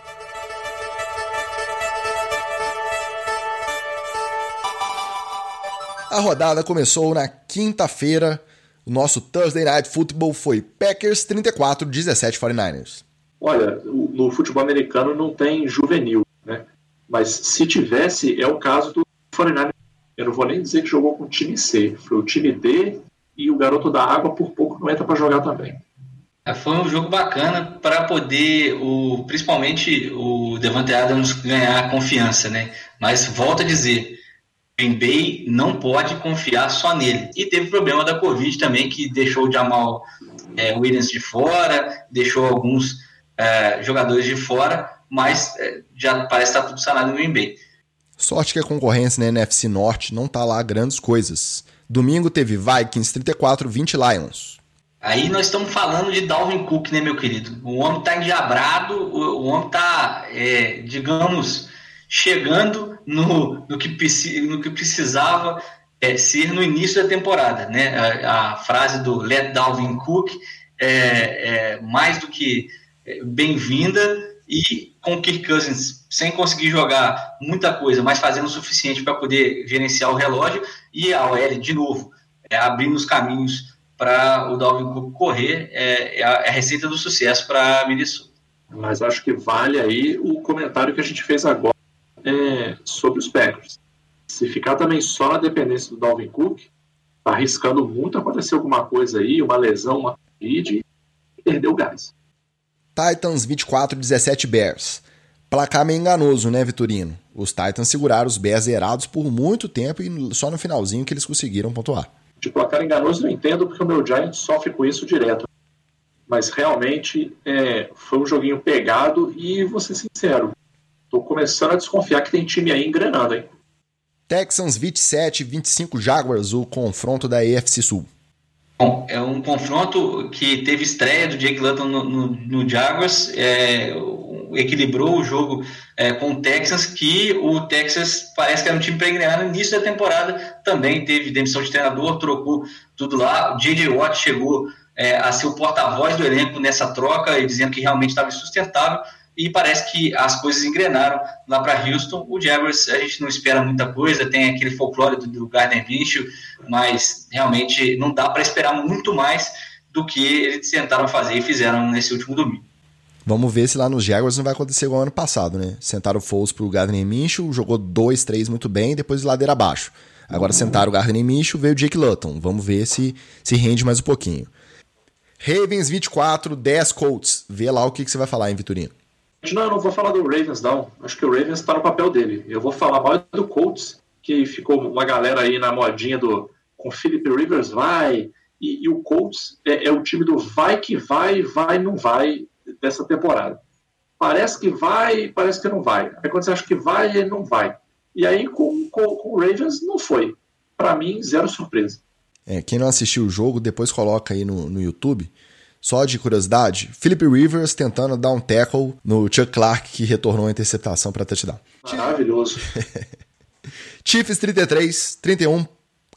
A rodada começou na quinta-feira. O nosso Thursday Night Football foi Packers 34, 17 49ers. Olha, no futebol americano não tem juvenil, né? Mas se tivesse, é o caso do 49ers. Eu não vou nem dizer que jogou com o time C. Foi o time D e o garoto da água por pouco não entra para jogar também. É, foi um jogo bacana para poder, o, principalmente o Devante Adams ganhar confiança, né? Mas volto a dizer, Green Bay não pode confiar só nele. E teve problema da Covid também, que deixou o Jamal é, Williams de fora, deixou alguns é, jogadores de fora, mas é, já parece estar tudo sanado no Green Bay. Sorte que a concorrência na NFC Norte não tá lá grandes coisas. Domingo teve Vikings 34, 20 Lions. Aí nós estamos falando de Dalvin Cook, né, meu querido? O homem está endiabrado, o, o homem está, é, digamos, chegando no, no, que, no que precisava é, ser no início da temporada, né? A, a frase do Let Dalvin Cook é, é mais do que é, bem-vinda e com o Kirk Cousins sem conseguir jogar muita coisa, mas fazendo o suficiente para poder gerenciar o relógio e a OL de novo é, abrindo os caminhos para o Dalvin Cook correr é, é, a, é, receita do sucesso para Minnesota. Mas acho que vale aí o comentário que a gente fez agora é, sobre os Packers. Se ficar também só na dependência do Dalvin Cook, tá arriscando muito acontecer alguma coisa aí, uma lesão, uma Covid, e perder o gás. Titans 24 17 Bears. Placar meio enganoso, né, Vitorino? Os Titans seguraram os Bears zerados por muito tempo e só no finalzinho que eles conseguiram pontuar de placar enganoso eu entendo porque o meu Giants sofre com isso direto. Mas realmente é, foi um joguinho pegado e vou ser sincero, tô começando a desconfiar que tem time aí engrenando, hein? Texans 27, 25 Jaguars, o confronto da AFC Sul. Bom, é um confronto que teve estreia do Jake Luton no, no, no Jaguars, é, equilibrou o jogo é, com o Texas, que o Texas parece que era um time para no início da temporada, também teve demissão de treinador, trocou tudo lá. O J.J. Watt chegou é, a ser o porta-voz do elenco nessa troca e dizendo que realmente estava insustentável. E parece que as coisas engrenaram lá para Houston. O Jaguars, a gente não espera muita coisa, tem aquele folclore do, do Gardner Minshew, mas realmente não dá para esperar muito mais do que eles tentaram fazer e fizeram nesse último domingo. Vamos ver se lá nos Jaguars não vai acontecer igual ano passado, né? Sentaram o Foles pro Gardner Minshew, jogou dois, três muito bem, depois ladeira abaixo. Agora sentaram o Gardner Minshew, veio o Jake Luton. Vamos ver se se rende mais um pouquinho. Ravens 24, 10 Colts. Vê lá o que, que você vai falar, hein, Vitorino? Não, eu não vou falar do Ravens, não. Acho que o Ravens está no papel dele. Eu vou falar mais do Colts, que ficou uma galera aí na modinha do com Philip Rivers vai, e, e o Colts é, é, o time do vai que vai, vai, não vai dessa temporada. Parece que vai, parece que não vai. Aí quando você acha que vai, ele não vai. E aí com, com, com o Ravens não foi. Para mim, zero surpresa. É, quem não assistiu o jogo, depois coloca aí no, no YouTube. Só de curiosidade, Philip Rivers tentando dar um tackle no Chuck Clark, que retornou a interceptação para touchdown. Maravilhoso. Chiefs 33, 31,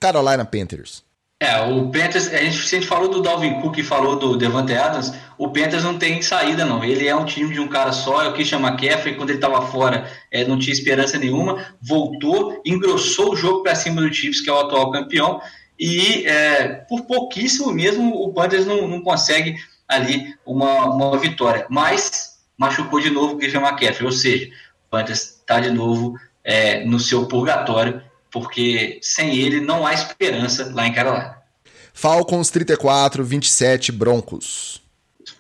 Carolina Panthers. É, o Panthers, a gente, gente falou do Dalvin Cook e falou do Devante Adams, o Panthers não tem saída não, ele é um time de um cara só, é o Christian McCaffrey, quando ele estava fora é, não tinha esperança nenhuma, voltou, engrossou o jogo para cima do Chiefs, que é o atual campeão, e é, por pouquíssimo mesmo o Panthers não, não consegue ali uma, uma vitória, mas machucou de novo o Christian McCaffrey, ou seja, o Panthers está de novo é, no seu purgatório, porque sem ele não há esperança lá em Carolina. Falcons 34, 27 Broncos.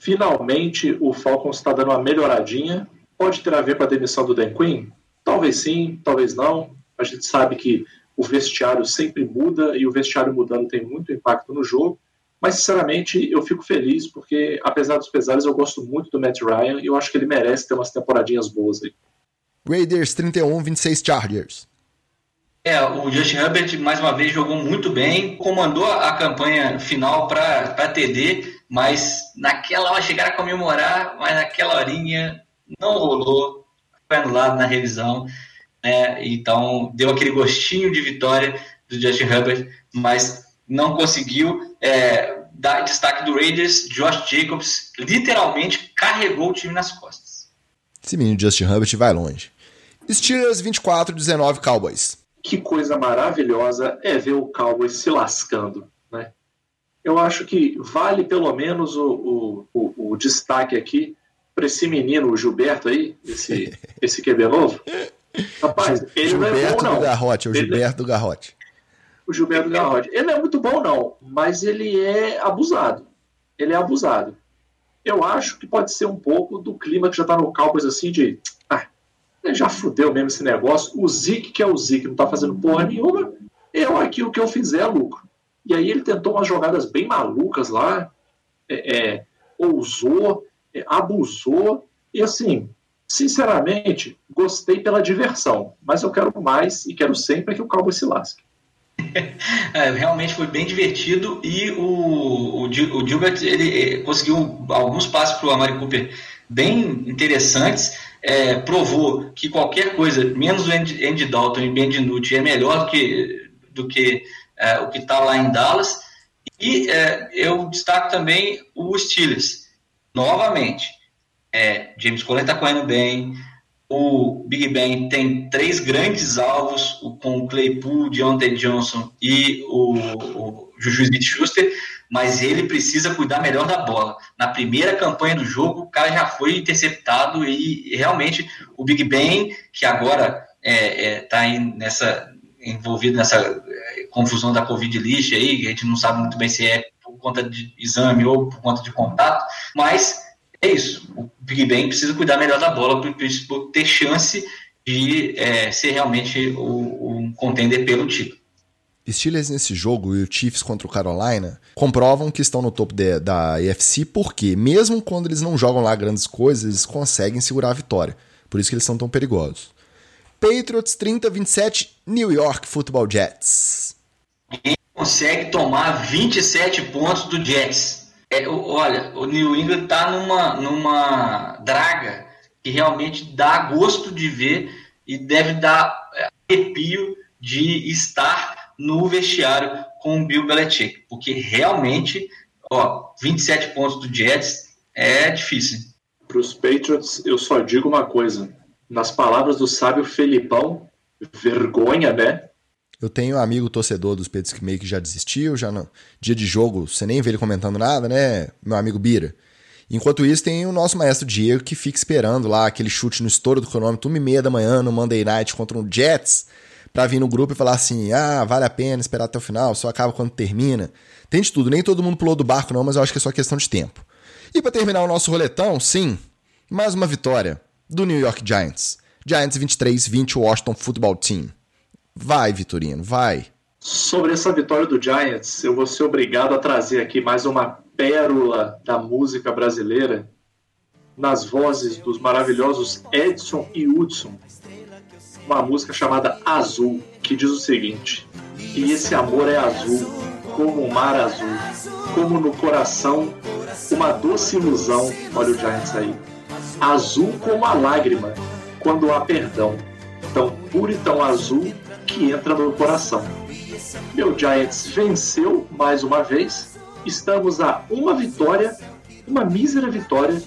Finalmente o Falcons está dando uma melhoradinha. Pode ter a ver com a demissão do Dan Quinn? Talvez sim, talvez não. A gente sabe que o vestiário sempre muda e o vestiário mudando tem muito impacto no jogo. Mas, sinceramente, eu fico feliz porque, apesar dos pesares, eu gosto muito do Matt Ryan e eu acho que ele merece ter umas temporadinhas boas aí. Raiders 31, 26 Chargers. É, o Justin Herbert, mais uma vez, jogou muito bem, comandou a campanha final para TD, mas naquela hora chegaram a comemorar, mas naquela horinha não rolou, foi anulado na revisão, né? então deu aquele gostinho de vitória do Justin Herbert, mas não conseguiu é, dar destaque do Raiders. Josh Jacobs literalmente carregou o time nas costas. Esse menino Justin Herbert vai longe. Steelers 24, 19 Cowboys que coisa maravilhosa é ver o Cowboys se lascando. Né? Eu acho que vale pelo menos o, o, o, o destaque aqui para esse menino, o Gilberto aí, esse, esse QB novo. Rapaz, ele Gilberto não é bom, não. Do Garrote, é o ele, Gilberto do Garrote. O Gilberto do Garrote. Ele não é muito bom, não, mas ele é abusado. Ele é abusado. Eu acho que pode ser um pouco do clima que já está no Cowboys assim de já fudeu mesmo esse negócio. O Zic, que é o Zic, não tá fazendo porra nenhuma. Eu aqui o que eu fizer é lucro. E aí ele tentou umas jogadas bem malucas lá, é, é, ousou, abusou. E assim, sinceramente, gostei pela diversão, mas eu quero mais e quero sempre que o Cowboys se lasque. É, realmente foi bem divertido e o, o, o Gilbert ele conseguiu alguns passos para o Amari Cooper bem interessantes, é, provou que qualquer coisa, menos o Andy, Andy Dalton e Ben DiNucci, é melhor do que, do que é, o que está lá em Dallas. E é, eu destaco também o Steelers. Novamente, é, James Conner está correndo bem, o Big Ben tem três grandes alvos, com o Claypool, Deontay Johnson e o, o Juju Smith-Schuster, mas ele precisa cuidar melhor da bola. Na primeira campanha do jogo, o cara já foi interceptado e, realmente o Big Ben, que agora está é, é, tá envolvido nessa é, confusão da Covid lixo aí, a gente não sabe muito bem se é por conta de exame ou por conta de contato, mas é isso. O Big Ben precisa cuidar melhor da bola para ter chance de é, ser realmente o, um contender pelo título. Steelers nesse jogo e o Chiefs contra o Carolina comprovam que estão no topo de, da AFC porque, mesmo quando eles não jogam lá grandes coisas, eles conseguem segurar a vitória. Por isso que eles são tão perigosos. Patriots 30-27, New York Football Jets. Quem consegue tomar 27 pontos do Jets? É, olha, o New England está numa, numa draga que realmente dá gosto de ver e deve dar é, arrepio de estar no vestiário com o Bill Belichick, porque realmente, ó, 27 pontos do Jets é difícil. Para os Patriots, eu só digo uma coisa. Nas palavras do sábio Felipão, vergonha, né? Eu tenho um amigo torcedor dos Peitos que meio que já desistiu, já no dia de jogo você nem vê ele comentando nada, né? Meu amigo Bira. Enquanto isso, tem o nosso maestro Diego que fica esperando lá aquele chute no estouro do cronômetro, uma e meia da manhã no Monday Night contra um Jets, pra vir no grupo e falar assim: ah, vale a pena esperar até o final, só acaba quando termina. Tem de tudo, nem todo mundo pulou do barco, não, mas eu acho que é só questão de tempo. E para terminar o nosso roletão, sim, mais uma vitória do New York Giants. Giants 23, 20 Washington Football Team. Vai, Vitorino, vai. Sobre essa vitória do Giants, eu vou ser obrigado a trazer aqui mais uma pérola da música brasileira nas vozes dos maravilhosos Edson e Hudson. Uma música chamada Azul, que diz o seguinte: E esse amor é azul, como o mar azul, como no coração uma doce ilusão. Olha o Giants aí. Azul como a lágrima, quando há perdão. Tão puro e tão azul que entra no coração. Meu Giants venceu mais uma vez. Estamos a uma vitória, uma mísera vitória,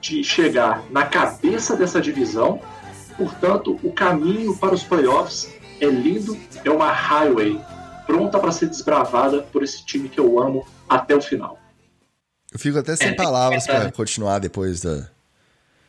de chegar na cabeça dessa divisão. Portanto, o caminho para os playoffs é lindo, é uma highway pronta para ser desbravada por esse time que eu amo até o final. Eu fico até sem é, palavras para continuar depois da.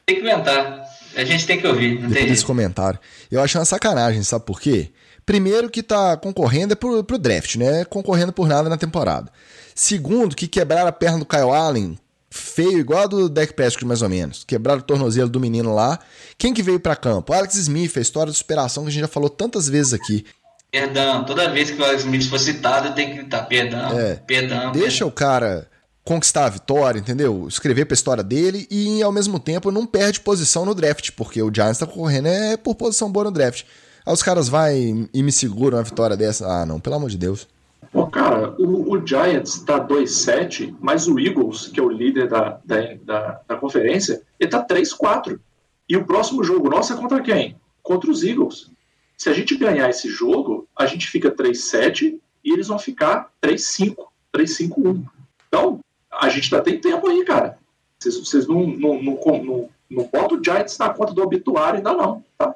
Tem que inventar. A gente tem que ouvir. Não depois desse comentário. Eu acho uma sacanagem, sabe por quê? Primeiro, que tá concorrendo é pro, pro draft, né? Concorrendo por nada na temporada. Segundo, que quebraram a perna do Kyle Allen, feio, igual a do Deck Prescott, mais ou menos. Quebraram o tornozelo do menino lá. Quem que veio para campo? Alex Smith, a história de superação que a gente já falou tantas vezes aqui. Perdão, toda vez que o Alex Smith for citado, tem que gritar perdão, é, perdão. Deixa perdão. o cara conquistar a vitória, entendeu? Escrever pra história dele e, ao mesmo tempo, não perde posição no draft, porque o Giants tá correndo é por posição boa no draft. Aí os caras vai e me seguram uma vitória dessa. Ah, não, pelo amor de Deus. Pô, cara, o, o Giants tá 2-7, mas o Eagles, que é o líder da, da, da, da conferência, ele tá 3-4. E o próximo jogo nosso é contra quem? Contra os Eagles. Se a gente ganhar esse jogo, a gente fica 3-7 e eles vão ficar 3-5, 3-5-1. Então, a gente ainda tem tempo aí, cara. Vocês, vocês não, não, não, não, não botam o Giants na conta do obituário ainda não, tá?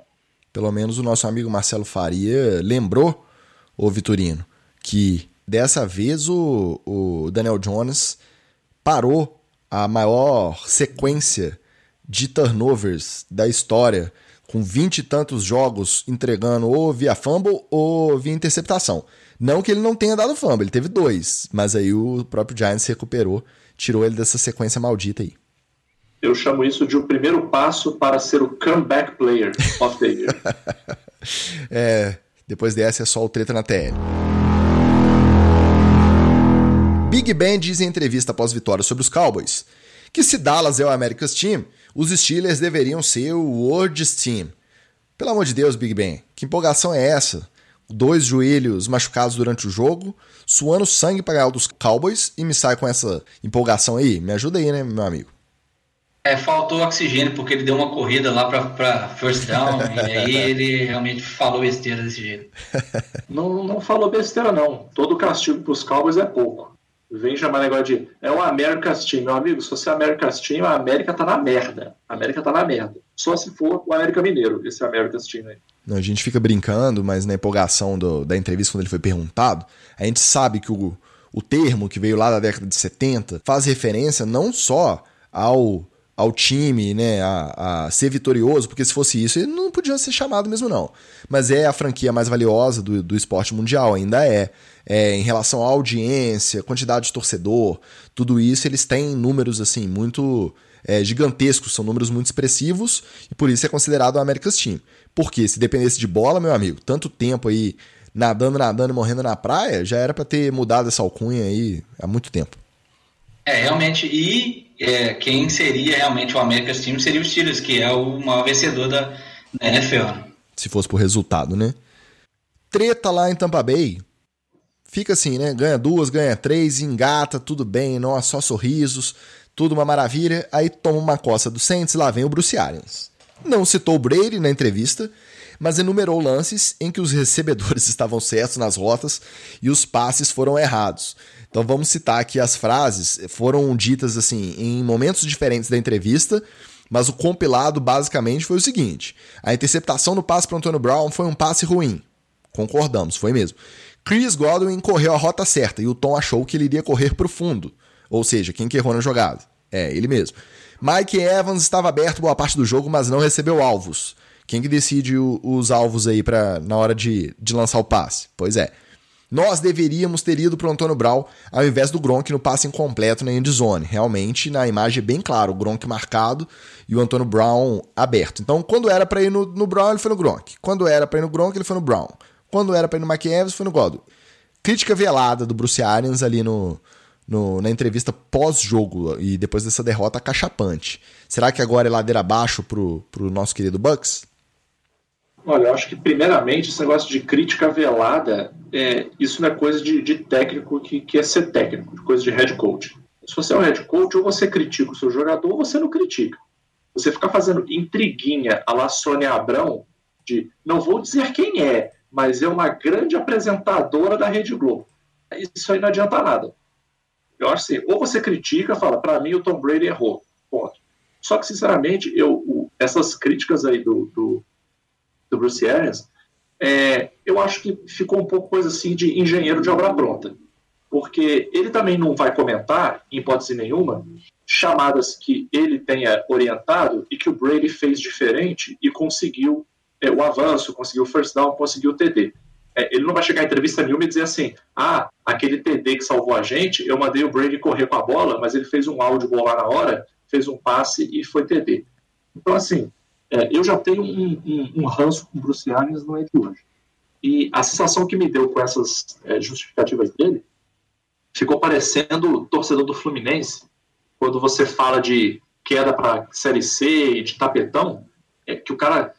Pelo menos o nosso amigo Marcelo Faria lembrou, o Vitorino, que dessa vez o, o Daniel Jones parou a maior sequência de turnovers da história, com vinte e tantos jogos entregando ou via fumble ou via interceptação. Não que ele não tenha dado fumble, ele teve dois, mas aí o próprio Giants recuperou, tirou ele dessa sequência maldita aí. Eu chamo isso de o primeiro passo para ser o comeback player of the year. é, depois dessa é só o treta na TL. Big Ben diz em entrevista após vitória sobre os Cowboys que se Dallas é o America's Team, os Steelers deveriam ser o World's Team. Pelo amor de Deus, Big Ben, que empolgação é essa? Dois joelhos machucados durante o jogo, suando sangue para ganhar dos Cowboys e me sai com essa empolgação aí? Me ajuda aí, né, meu amigo? É, faltou oxigênio porque ele deu uma corrida lá para first down e aí ele realmente falou besteira desse jeito. Não, não falou besteira, não. Todo castigo para os Cowboys é pouco. Vem chamar negócio de. É o America's Team. Meu amigo, se você é America's Team, a América tá na merda. A América tá na merda. Só se for o América Mineiro, esse America's Team aí. Não, a gente fica brincando, mas na empolgação do, da entrevista, quando ele foi perguntado, a gente sabe que o, o termo que veio lá da década de 70 faz referência não só ao ao time, né, a, a, ser vitorioso, porque se fosse isso, ele não podia ser chamado mesmo não. Mas é a franquia mais valiosa do, do esporte mundial, ainda é. é. Em relação à audiência, quantidade de torcedor, tudo isso, eles têm números assim muito é, gigantescos, são números muito expressivos, e por isso é considerado o America's Team. Porque se dependesse de bola, meu amigo, tanto tempo aí nadando, nadando morrendo na praia, já era para ter mudado essa alcunha aí há muito tempo. É, realmente. E é, quem seria realmente o America's Team seria o Steelers, que é o maior vencedor da, da NFL. Se fosse por resultado, né? Treta lá em Tampa Bay. Fica assim, né? Ganha duas, ganha três, engata, tudo bem, nossa, só sorrisos, tudo uma maravilha. Aí toma uma coça do Saints lá vem o Bruce Arians. Não citou o Brady na entrevista, mas enumerou lances em que os recebedores estavam certos nas rotas e os passes foram errados. Então vamos citar aqui as frases, foram ditas assim em momentos diferentes da entrevista, mas o compilado basicamente foi o seguinte: a interceptação no passe para Antônio Brown foi um passe ruim. Concordamos, foi mesmo. Chris Godwin correu a rota certa e o Tom achou que ele iria correr para o fundo. Ou seja, quem que errou na jogada? É, ele mesmo. Mike Evans estava aberto boa parte do jogo, mas não recebeu alvos. Quem que decide os alvos aí para na hora de, de lançar o passe? Pois é. Nós deveríamos ter ido para o Antônio Brown ao invés do Gronk no passe incompleto na endzone. Realmente, na imagem é bem claro, o Gronk marcado e o Antônio Brown aberto. Então, quando era para ir no, no, Brown, ele foi no Gronk. Quando era para ir no Gronk, ele foi no Brown. Quando era para ir no Mike Evans, foi no Godwin. Crítica velada do Bruce Arians ali no, no na entrevista pós-jogo e depois dessa derrota cachapante. Será que agora é ladeira abaixo pro, pro nosso querido Bucks? Olha, eu acho que primeiramente esse negócio de crítica velada, é, isso não é coisa de, de técnico que quer ser técnico, coisa de head coach. Se você é um head coach, ou você critica o seu jogador, ou você não critica. Você ficar fazendo intriguinha a la Sônia Abrão, de não vou dizer quem é, mas é uma grande apresentadora da Rede Globo. Isso aí não adianta nada. Eu acho assim, ou você critica, fala, para mim o Tom Brady errou, ponto. Só que, sinceramente, eu, essas críticas aí do, do do Bruce Arians, é, eu acho que ficou um pouco coisa assim de engenheiro de obra pronta. Porque ele também não vai comentar, em hipótese nenhuma, chamadas que ele tenha orientado e que o Brady fez diferente e conseguiu é, o avanço, conseguiu o first down, conseguiu o TD. É, ele não vai chegar em entrevista nenhuma e dizer assim: ah, aquele TD que salvou a gente, eu mandei o Brady correr com a bola, mas ele fez um áudio lá na hora, fez um passe e foi TD. Então, assim, é, eu já tenho um, um, um, ranço com Bruce Arians, não é de hoje. E a sensação que me deu com essas é, justificativas dele ficou parecendo torcedor do Fluminense, quando você fala de queda para Série C e de tapetão, é que o cara,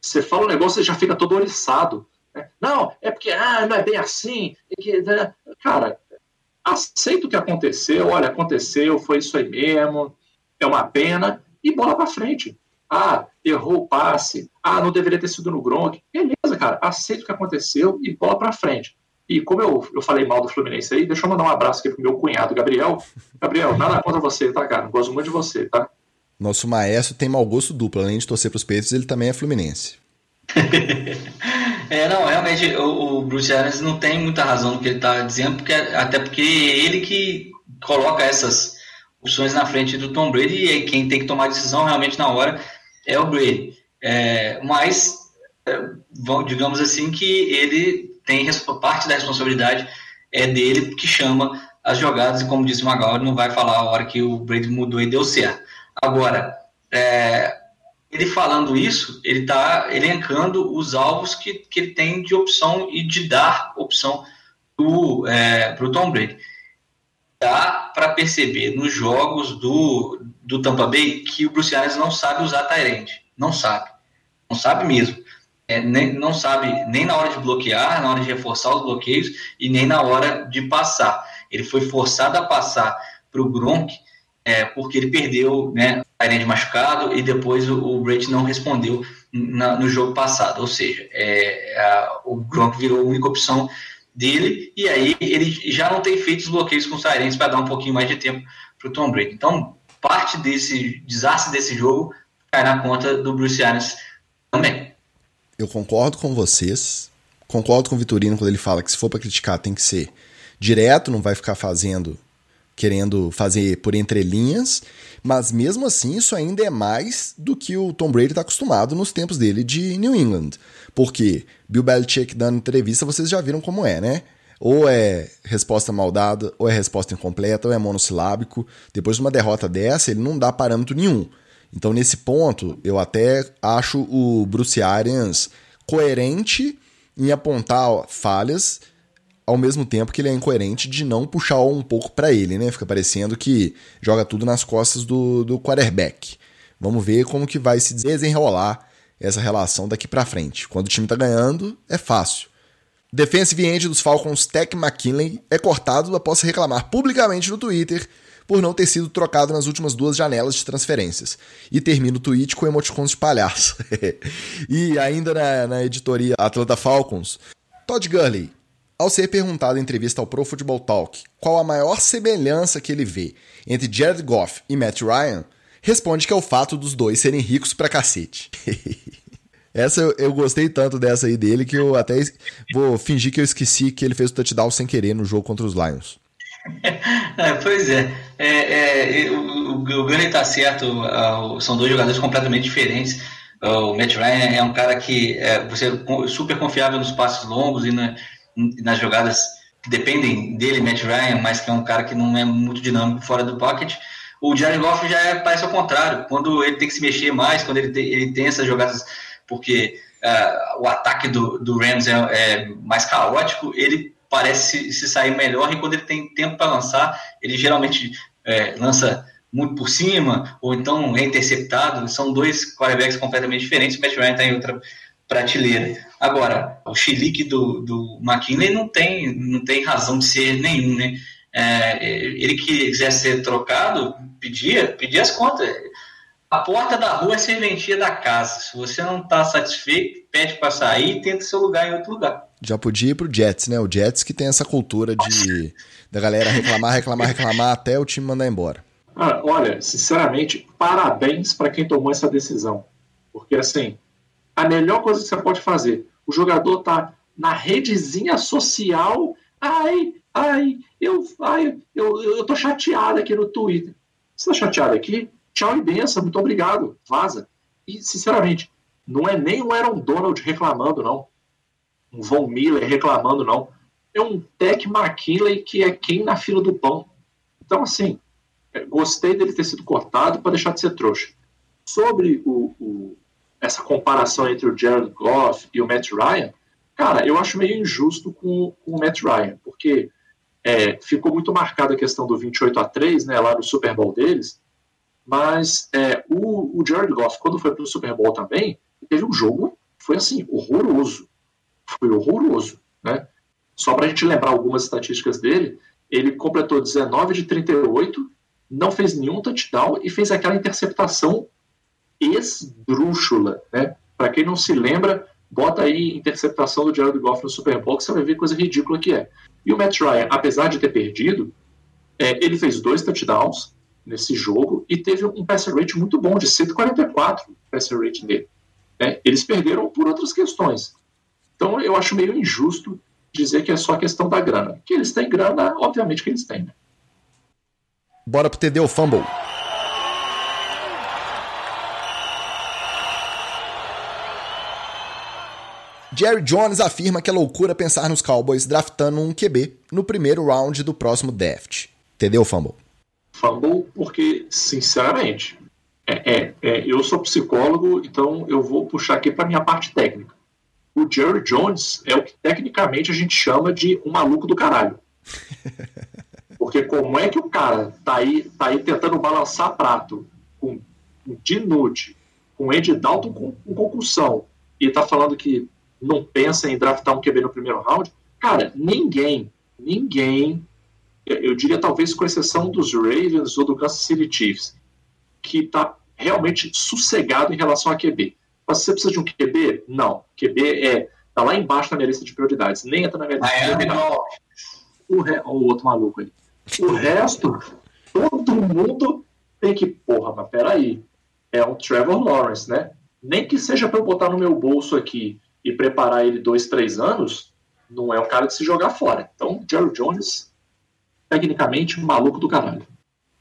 você fala um negócio e já fica todo oriçado. Né? Não, é porque ah, não é bem assim. É que, né? Cara, aceita o que aconteceu, olha, aconteceu, foi isso aí mesmo, é uma pena, e bola para frente. Ah, errou o passe. Ah, não deveria ter sido no Gronk. Beleza, cara, aceita o que aconteceu e bola pra frente. E como eu, eu falei mal do Fluminense aí, deixa eu mandar um abraço aqui pro meu cunhado, Gabriel. Gabriel, nada contra você, tá, cara? Gosto muito de você, tá? Nosso maestro tem mau gosto duplo. Além de torcer pros peitos, ele também é fluminense. é, não, realmente o, o, Bruce Arians não tem muita razão no que ele tá dizendo, porque, até porque é ele que coloca essas opções na frente do Tom Brady e quem tem que tomar decisão realmente na hora é o Brady. É, mas, é, digamos assim, que ele tem parte da responsabilidade é dele que chama as jogadas, e como disse o Magal, ele não vai falar a hora que o Brady mudou e deu certo. Agora, é, ele falando isso, ele está elencando os alvos que, que ele tem de opção e de dar opção para o é, Tom Brady. Dá para perceber nos jogos do, do Tampa Bay que o Bruce Arians não sabe usar Tyrande. Não sabe. Não sabe mesmo. É, nem, não sabe nem na hora de bloquear, na hora de reforçar os bloqueios e nem na hora de passar. Ele foi forçado a passar para o Gronk é, porque ele perdeu né, Tyrande machucado e depois o, o Brett não respondeu na, no jogo passado. Ou seja, é, a, o Gronk virou a única opção dele e aí ele já não tem feito os bloqueios com os para dar um pouquinho mais de tempo para o Tom Brady. Então, parte desse desastre desse jogo cai na conta do Bruce Arians também. Eu concordo com vocês. Concordo com o Vitorino quando ele fala que se for para criticar tem que ser direto, não vai ficar fazendo querendo fazer por entrelinhas, mas mesmo assim isso ainda é mais do que o Tom Brady está acostumado nos tempos dele de New England. Porque Bill Belichick dando entrevista, vocês já viram como é, né? Ou é resposta mal dada, ou é resposta incompleta, ou é monossilábico. Depois de uma derrota dessa, ele não dá parâmetro nenhum. Então, nesse ponto, eu até acho o Bruce Arians coerente em apontar falhas, ao mesmo tempo que ele é incoerente de não puxar um pouco para ele, né? Fica parecendo que joga tudo nas costas do, do quarterback. Vamos ver como que vai se desenrolar essa relação daqui para frente. Quando o time tá ganhando, é fácil. Defensive end dos Falcons, Tech McKinley, é cortado após reclamar publicamente no Twitter por não ter sido trocado nas últimas duas janelas de transferências. E termina o tweet com emoticons de palhaço. e ainda na, na editoria Atlanta Falcons, Todd Gurley, ao ser perguntado em entrevista ao Pro Football Talk qual a maior semelhança que ele vê entre Jared Goff e Matt Ryan, responde que é o fato dos dois serem ricos pra cacete. Essa eu, eu, gostei tanto dessa aí dele que eu até vou fingir que eu esqueci que ele fez o touchdown sem querer no jogo contra os Lions. É, pois é, é, é o, o Gunny tá certo, uh, são dois jogadores completamente diferentes. Uh, o Matt Ryan é um cara que é, você é super confiável nos passos longos e na, nas jogadas que dependem dele, Matt Ryan, mas que é um cara que não é muito dinâmico fora do pocket. O Jared Goff já é, parece ao contrário, quando ele tem que se mexer mais, quando ele tem, ele tem essas jogadas, porque uh, o ataque do, do Rams é, é mais caótico, ele parece se sair melhor e quando ele tem tempo para lançar, ele geralmente é, lança muito por cima ou então é interceptado. São dois quarterbacks completamente diferentes. O Matt Ryan está em outra prateleira. Agora, o chilique do, do McKinley não tem, não tem razão de ser nenhum, né? É, ele que quiser ser trocado, pedia, pedia as contas. A porta da rua é serventia da casa. Se você não está satisfeito, pede para sair e tenta seu lugar em outro lugar. Já podia ir pro Jets, né? O Jets que tem essa cultura de da galera reclamar, reclamar, reclamar até o time mandar embora. Ah, olha, sinceramente, parabéns para quem tomou essa decisão. Porque assim, a melhor coisa que você pode fazer, o jogador tá na redezinha social, ai, ai, eu, ai, eu, eu tô chateado aqui no Twitter. Você tá chateado aqui? Tchau e benção, muito obrigado, vaza. E, sinceramente, não é nem o Aaron Donald reclamando, não um Von Miller reclamando, não. É um Tech McKinley que é quem na fila do pão. Então, assim, é, gostei dele ter sido cortado para deixar de ser trouxa. Sobre o, o, essa comparação entre o Jared Goff e o Matt Ryan, cara, eu acho meio injusto com, com o Matt Ryan, porque é, ficou muito marcada a questão do 28 a 3, né, lá no Super Bowl deles, mas é, o, o Jared Goff, quando foi para o Super Bowl também, teve um jogo, foi assim, horroroso foi horroroso. Né? Só para a gente lembrar algumas estatísticas dele, ele completou 19 de 38, não fez nenhum touchdown e fez aquela interceptação esdrúxula. Né? Para quem não se lembra, bota aí interceptação do Jared Goff no Super Bowl, que você vai ver coisa ridícula que é. E o Matt Ryan, apesar de ter perdido, é, ele fez dois touchdowns nesse jogo e teve um passer rate muito bom, de 144 passer rate dele. Né? Eles perderam por outras questões. Então eu acho meio injusto dizer que é só questão da grana. Que eles têm grana, obviamente que eles têm. Né? Bora pro TD Fumble. Jerry Jones afirma que é loucura pensar nos Cowboys draftando um QB no primeiro round do próximo draft. Entendeu, Fumble? Fumble porque, sinceramente, é, é, é, eu sou psicólogo, então eu vou puxar aqui para minha parte técnica o Jerry Jones é o que tecnicamente a gente chama de um maluco do caralho. Porque como é que o cara tá aí, tá aí tentando balançar prato com Dinucci, com Andy Dalton com, com concussão, e tá falando que não pensa em draftar um QB no primeiro round, cara, ninguém, ninguém, eu diria talvez com exceção dos Ravens ou do Kansas City Chiefs, que tá realmente sossegado em relação a QB. Mas você precisa de um QB? Não. QB é tá lá embaixo na minha lista de prioridades. Nem entra na minha lista de prioridades. O, re... o outro maluco aí. O resto, todo mundo tem que, porra, mas peraí. É um Trevor Lawrence, né? Nem que seja para eu botar no meu bolso aqui e preparar ele dois, três anos, não é um cara de se jogar fora. Então, Jerry Jones, tecnicamente, maluco do caralho.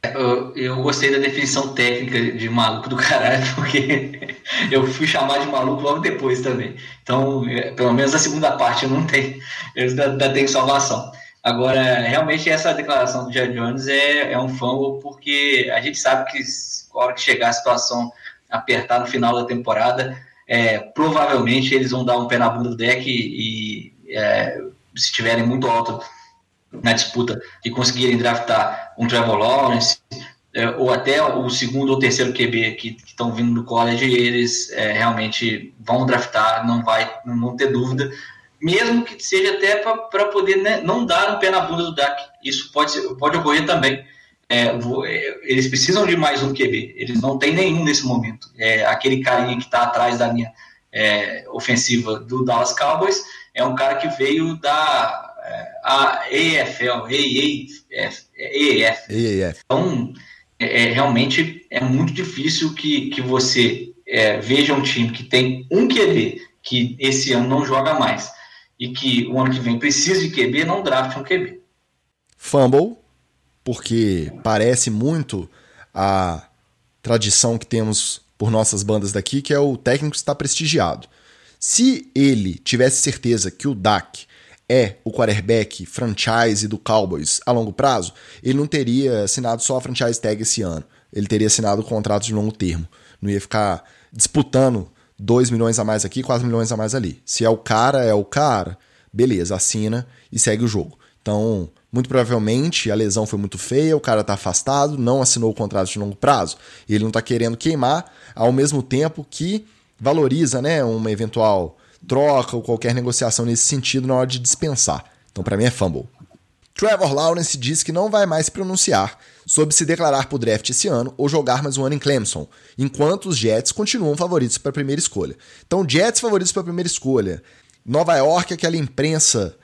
Eu, eu, gostei da definição técnica de maluco do caralho, porque eu fui chamar de maluco logo depois também. Então, é, pelo menos a segunda parte eu não tenho, eu ainda, tenho salvação. Agora, realmente, essa declaração do Jerry Jones é, é um fumble, porque a gente sabe que na hora que chegar a situação apertar no final da temporada, é, provavelmente eles vão dar um pé na bunda do deck e, e é, se estiverem muito alto na disputa e conseguirem draftar um Trevor Lawrence é, ou até o segundo ou terceiro QB que estão vindo do college, eles é, realmente vão draftar, não vai, não vão ter dúvida, mesmo que seja até para poder né, não dar um pé na bunda do DAC. Isso pode, pode ocorrer também. É, é, eles precisam de mais um QB, eles não têm nenhum nesse momento. É, aquele carinha que está atrás da linha é, ofensiva do Dallas Cowboys é um cara que veio da a EFL, EAF, EAF. Então, é, é, realmente é muito difícil que, que você é, veja um time que tem um QB que esse ano não joga mais e que o ano que vem precisa de QB, não draft um QB. Fumble, porque parece muito a tradição que temos por nossas bandas daqui, que é o técnico está prestigiado. Se ele tivesse certeza que o DAC é o quarterback franchise do Cowboys a longo prazo, ele não teria assinado só a franchise tag esse ano. Ele teria assinado o contrato de longo termo. Não ia ficar disputando 2 milhões a mais aqui, 4 milhões a mais ali. Se é o cara, é o cara, beleza, assina e segue o jogo. Então, muito provavelmente a lesão foi muito feia, o cara está afastado, não assinou o contrato de longo prazo. Ele não está querendo queimar, ao mesmo tempo que valoriza né, uma eventual troca ou qualquer negociação nesse sentido na hora de dispensar. Então, para mim, é fumble. Trevor Lawrence diz que não vai mais se pronunciar sobre se declarar para o draft esse ano ou jogar mais um ano em Clemson, enquanto os Jets continuam favoritos para a primeira escolha. Então, Jets favoritos para a primeira escolha. Nova York, aquela imprensa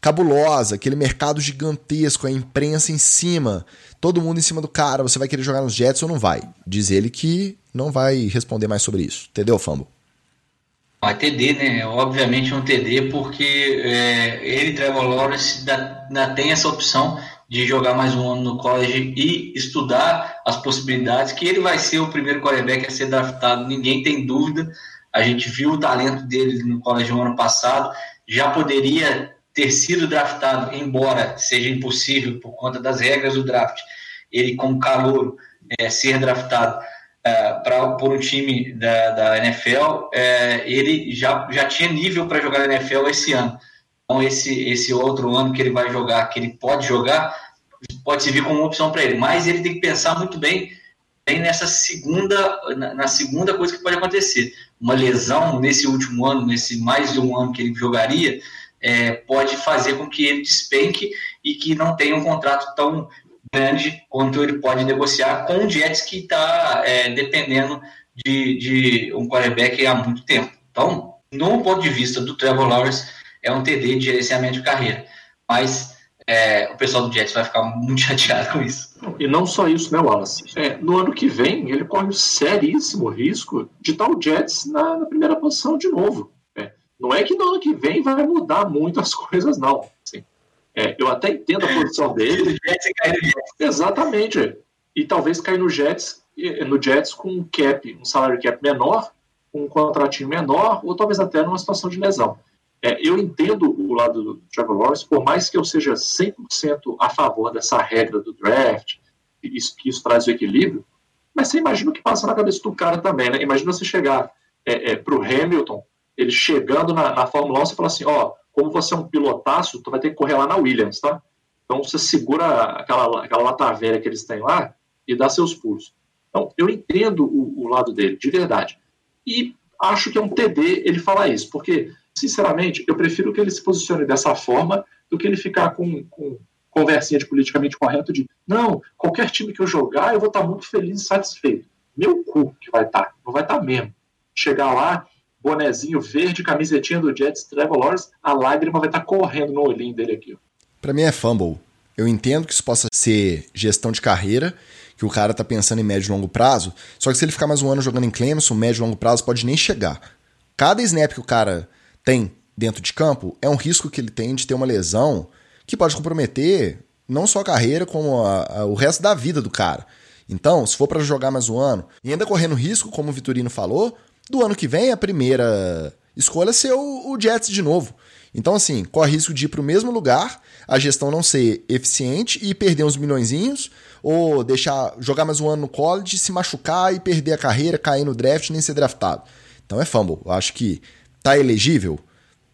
cabulosa, aquele mercado gigantesco, a imprensa em cima, todo mundo em cima do cara, você vai querer jogar nos Jets ou não vai? Diz ele que não vai responder mais sobre isso. Entendeu, Fambo? Vai TD, né? Obviamente um TD, porque é, ele, Trevor Lawrence, ainda tem essa opção de jogar mais um ano no college e estudar as possibilidades, que ele vai ser o primeiro quarterback a ser draftado, ninguém tem dúvida. A gente viu o talento dele no college no ano passado, já poderia ter sido draftado, embora seja impossível por conta das regras do draft, ele como calor é, ser draftado é, pra, por um time da, da NFL, é, ele já, já tinha nível para jogar na NFL esse ano. Então, esse, esse outro ano que ele vai jogar, que ele pode jogar, pode servir como opção para ele. Mas ele tem que pensar muito bem, bem nessa segunda, na, na, segunda coisa que pode acontecer. Uma lesão nesse último ano, nesse mais de um ano que ele jogaria, é, pode fazer com que ele despenque e que não tenha um contrato tão grande quanto ele pode negociar com o Jets que está é, dependendo de, de, um quarterback há muito tempo. Então, no ponto de vista do Trevor Lawrence, é um TD de gerenciamento de carreira. Mas é, o pessoal do Jets vai ficar muito chateado com isso. E não só isso, né, Wallace? É, no ano que vem, ele corre um seríssimo risco de estar o Jets na, na primeira posição de novo. É, não é que no ano que vem vai mudar muito as coisas, não. É, eu até entendo a posição dele. Exatamente. E talvez cair no Jets, no Jets com um cap, um salário cap menor, um contratinho menor, ou talvez até numa situação de lesão. É, eu entendo o lado do Trevor Lawrence, por mais que eu seja 100% a favor dessa regra do draft, isso, que isso traz o equilíbrio, mas você imagina o que passa na cabeça do cara também, né? Imagina você chegar é, é, para o Hamilton, ele chegando na, na Fórmula 1, você fala assim, ó, como você é um pilotaço, tu vai ter que correr lá na Williams, tá? Então você segura aquela, aquela lata velha que eles têm lá e dá seus pulos. Então, eu entendo o, o lado dele, de verdade. E acho que é um TD ele falar isso, porque, sinceramente, eu prefiro que ele se posicione dessa forma do que ele ficar com, com conversinha de politicamente correto de não, qualquer time que eu jogar, eu vou estar muito feliz e satisfeito. Meu cu que vai estar, não vai estar mesmo. Chegar lá, bonezinho verde, camisetinha do Jets, Trevor Lawrence, a lágrima vai estar correndo no olhinho dele aqui. Para mim é fumble. Eu entendo que isso possa ser gestão de carreira, que o cara tá pensando em médio e longo prazo, só que se ele ficar mais um ano jogando em Clemson, médio e longo prazo pode nem chegar. Cada snap que o cara tem dentro de campo é um risco que ele tem de ter uma lesão que pode comprometer não só a carreira, como a, a, o resto da vida do cara. Então, se for para jogar mais um ano, e ainda correndo risco, como o Vitorino falou, do ano que vem a primeira escolha ser o, o Jets de novo. Então, assim, corre risco de ir para o mesmo lugar, a gestão não ser eficiente e perder uns milhõeszinhos, ou deixar jogar mais um ano no college, se machucar e perder a carreira, cair no draft nem ser draftado. Então é fumble. Eu acho que tá elegível,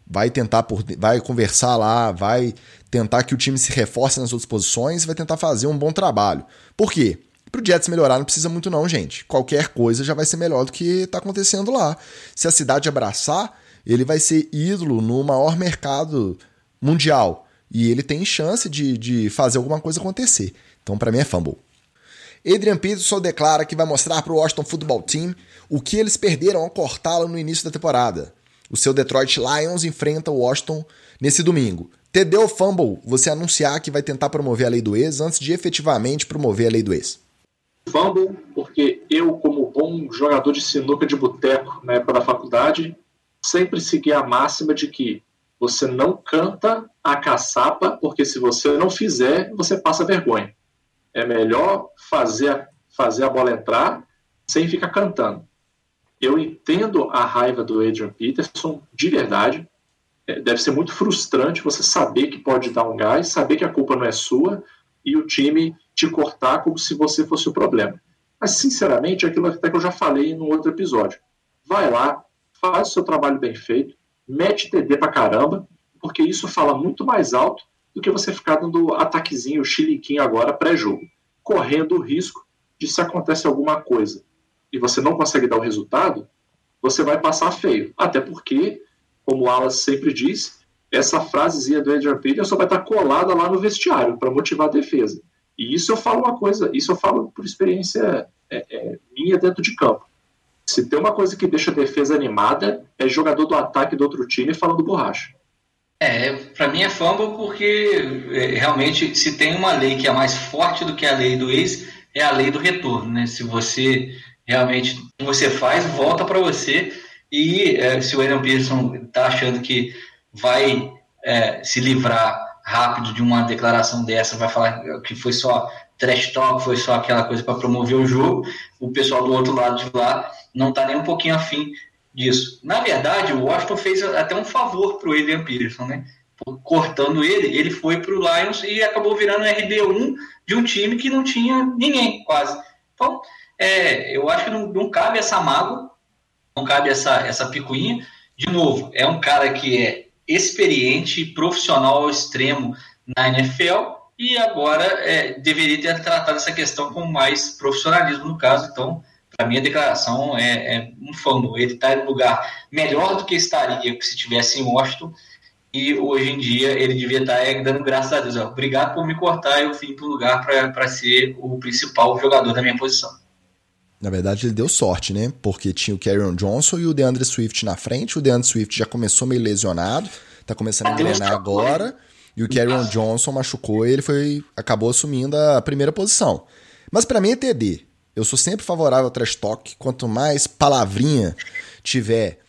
vai tentar por, vai conversar lá, vai tentar que o time se reforce nas outras posições, vai tentar fazer um bom trabalho. Por quê? Para o Jets melhorar não precisa muito não, gente. Qualquer coisa já vai ser melhor do que está acontecendo lá. Se a cidade abraçar, ele vai ser ídolo no maior mercado mundial. E ele tem chance de, de fazer alguma coisa acontecer. Então, para mim, é fumble. Adrian Peterson declara que vai mostrar para o Washington Football Team o que eles perderam ao cortá-lo no início da temporada. O seu Detroit Lions enfrenta o Washington nesse domingo. TD ou fumble você anunciar que vai tentar promover a lei do ex antes de efetivamente promover a lei do ex? Fumble, porque eu, como bom jogador de sinuca de boteco na época da faculdade, sempre segui a máxima de que você não canta a caçapa, porque se você não fizer, você passa vergonha. É melhor fazer, fazer a bola entrar sem ficar cantando. Eu entendo a raiva do Adrian Peterson, de verdade. É, deve ser muito frustrante você saber que pode dar um gás, saber que a culpa não é sua e o time te cortar como se você fosse o problema. Mas, sinceramente, é aquilo até que eu já falei no outro episódio. Vai lá, faz o seu trabalho bem feito, mete TD pra caramba, porque isso fala muito mais alto do que você ficar dando ataquezinho, chiliquinho agora pré-jogo, correndo o risco de se acontece alguma coisa e você não consegue dar o resultado, você vai passar feio. Até porque, como o Alas sempre diz, essa frasezinha do Adrian Peterson vai estar colada lá no vestiário para motivar a defesa. E isso eu falo uma coisa, isso eu falo por experiência é, é, minha dentro de campo. Se tem uma coisa que deixa a defesa animada, é jogador do ataque do outro time falando borracha. É, para mim é fumble porque é, realmente se tem uma lei que é mais forte do que a lei do ex, é a lei do retorno, né? Se você realmente você faz, volta para você e é, se o William Pearson está achando que vai é, se livrar rápido de uma declaração dessa, vai falar que foi só trash talk, foi só aquela coisa para promover o jogo, o pessoal do outro lado de lá não está nem um pouquinho afim disso. Na verdade, o Washington fez até um favor para o Adrian Peterson, né? Cortando ele, ele foi para o Lions e acabou virando RB1 de um time que não tinha ninguém, quase. Então, é, eu acho que não, não cabe essa mágoa, não cabe essa, essa picuinha. De novo, é um cara que é experiente, profissional ao extremo na NFL e agora é, deveria ter tratado essa questão com mais profissionalismo no caso. Então, para mim, a declaração é, é um fumble. Ele está em um lugar melhor do que estaria se tivesse em Washington e hoje em dia ele devia estar tá, é, dando graças a Deus. Obrigado por me cortar, eu vim para o lugar para ser o principal jogador da minha posição. Na verdade, ele deu sorte, né? Porque tinha o Carrion Johnson e o DeAndre Swift na frente. O DeAndre Swift já começou meio lesionado, tá começando a engrenar agora. E o Carrion Johnson machucou e ele foi, acabou assumindo a primeira posição. Mas para mim é TD. Eu sou sempre favorável ao trash talk. Quanto mais palavrinha tiver,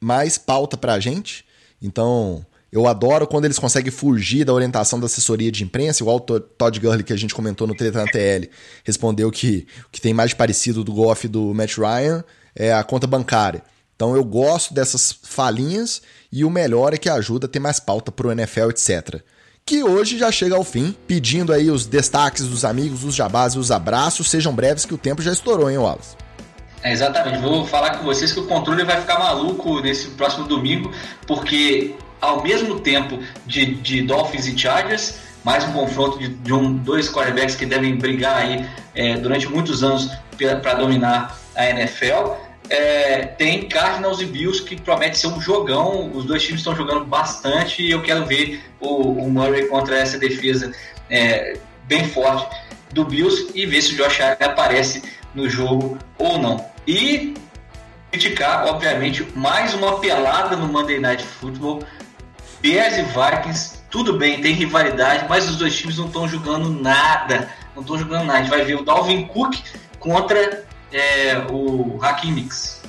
mais pauta pra gente. Então, eu adoro quando eles conseguem fugir da orientação da assessoria de imprensa, igual o Todd Gurley que a gente comentou no Treta na TL, respondeu que o que tem mais parecido do golfe do Matt Ryan é a conta bancária. Então eu gosto dessas falinhas e o melhor é que ajuda a ter mais pauta pro NFL, etc. Que hoje já chega ao fim, pedindo aí os destaques dos amigos, os jabás e os abraços. Sejam breves que o tempo já estourou, hein, Wallace? É, exatamente. Vou falar com vocês que o controle vai ficar maluco nesse próximo domingo, porque ao mesmo tempo de, de Dolphins e Chargers, mais um confronto de, de um, dois quarterbacks que devem brigar aí é, durante muitos anos para dominar a NFL. É, tem Cardinals e Bills que promete ser um jogão. Os dois times estão jogando bastante e eu quero ver o, o Murray contra essa defesa é, bem forte do Bills e ver se o Josh Allen aparece no jogo ou não. E criticar, obviamente, mais uma pelada no Monday Night Football. Bears e Vikings, tudo bem, tem rivalidade, mas os dois times não estão jogando nada. Não estão jogando nada. A gente vai ver o Dalvin Cook contra é, o Hakim Mix.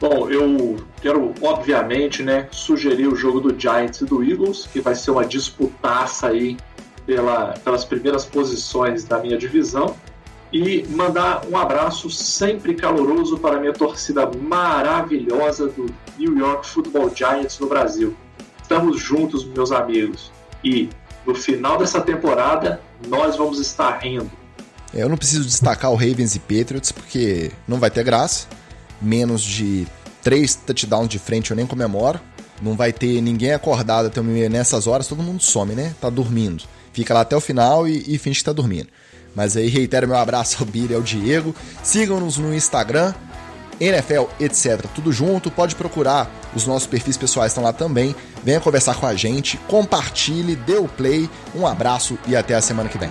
Bom, eu quero, obviamente, né, sugerir o jogo do Giants e do Eagles, que vai ser uma disputaça aí pela, pelas primeiras posições da minha divisão e mandar um abraço sempre caloroso para a minha torcida maravilhosa do New York Football Giants no Brasil. Estamos juntos, meus amigos, e no final dessa temporada nós vamos estar rindo. É, eu não preciso destacar o Ravens e Patriots porque não vai ter graça. Menos de três touchdowns de frente eu nem comemoro. Não vai ter ninguém acordado até nessas horas, todo mundo some, né? Tá dormindo. Fica lá até o final e, e finge que tá dormindo. Mas aí reitero meu abraço ao Billy e ao Diego. Sigam-nos no Instagram, NFL, etc. Tudo junto. Pode procurar. Os nossos perfis pessoais estão lá também. Venha conversar com a gente, compartilhe, dê o play. Um abraço e até a semana que vem.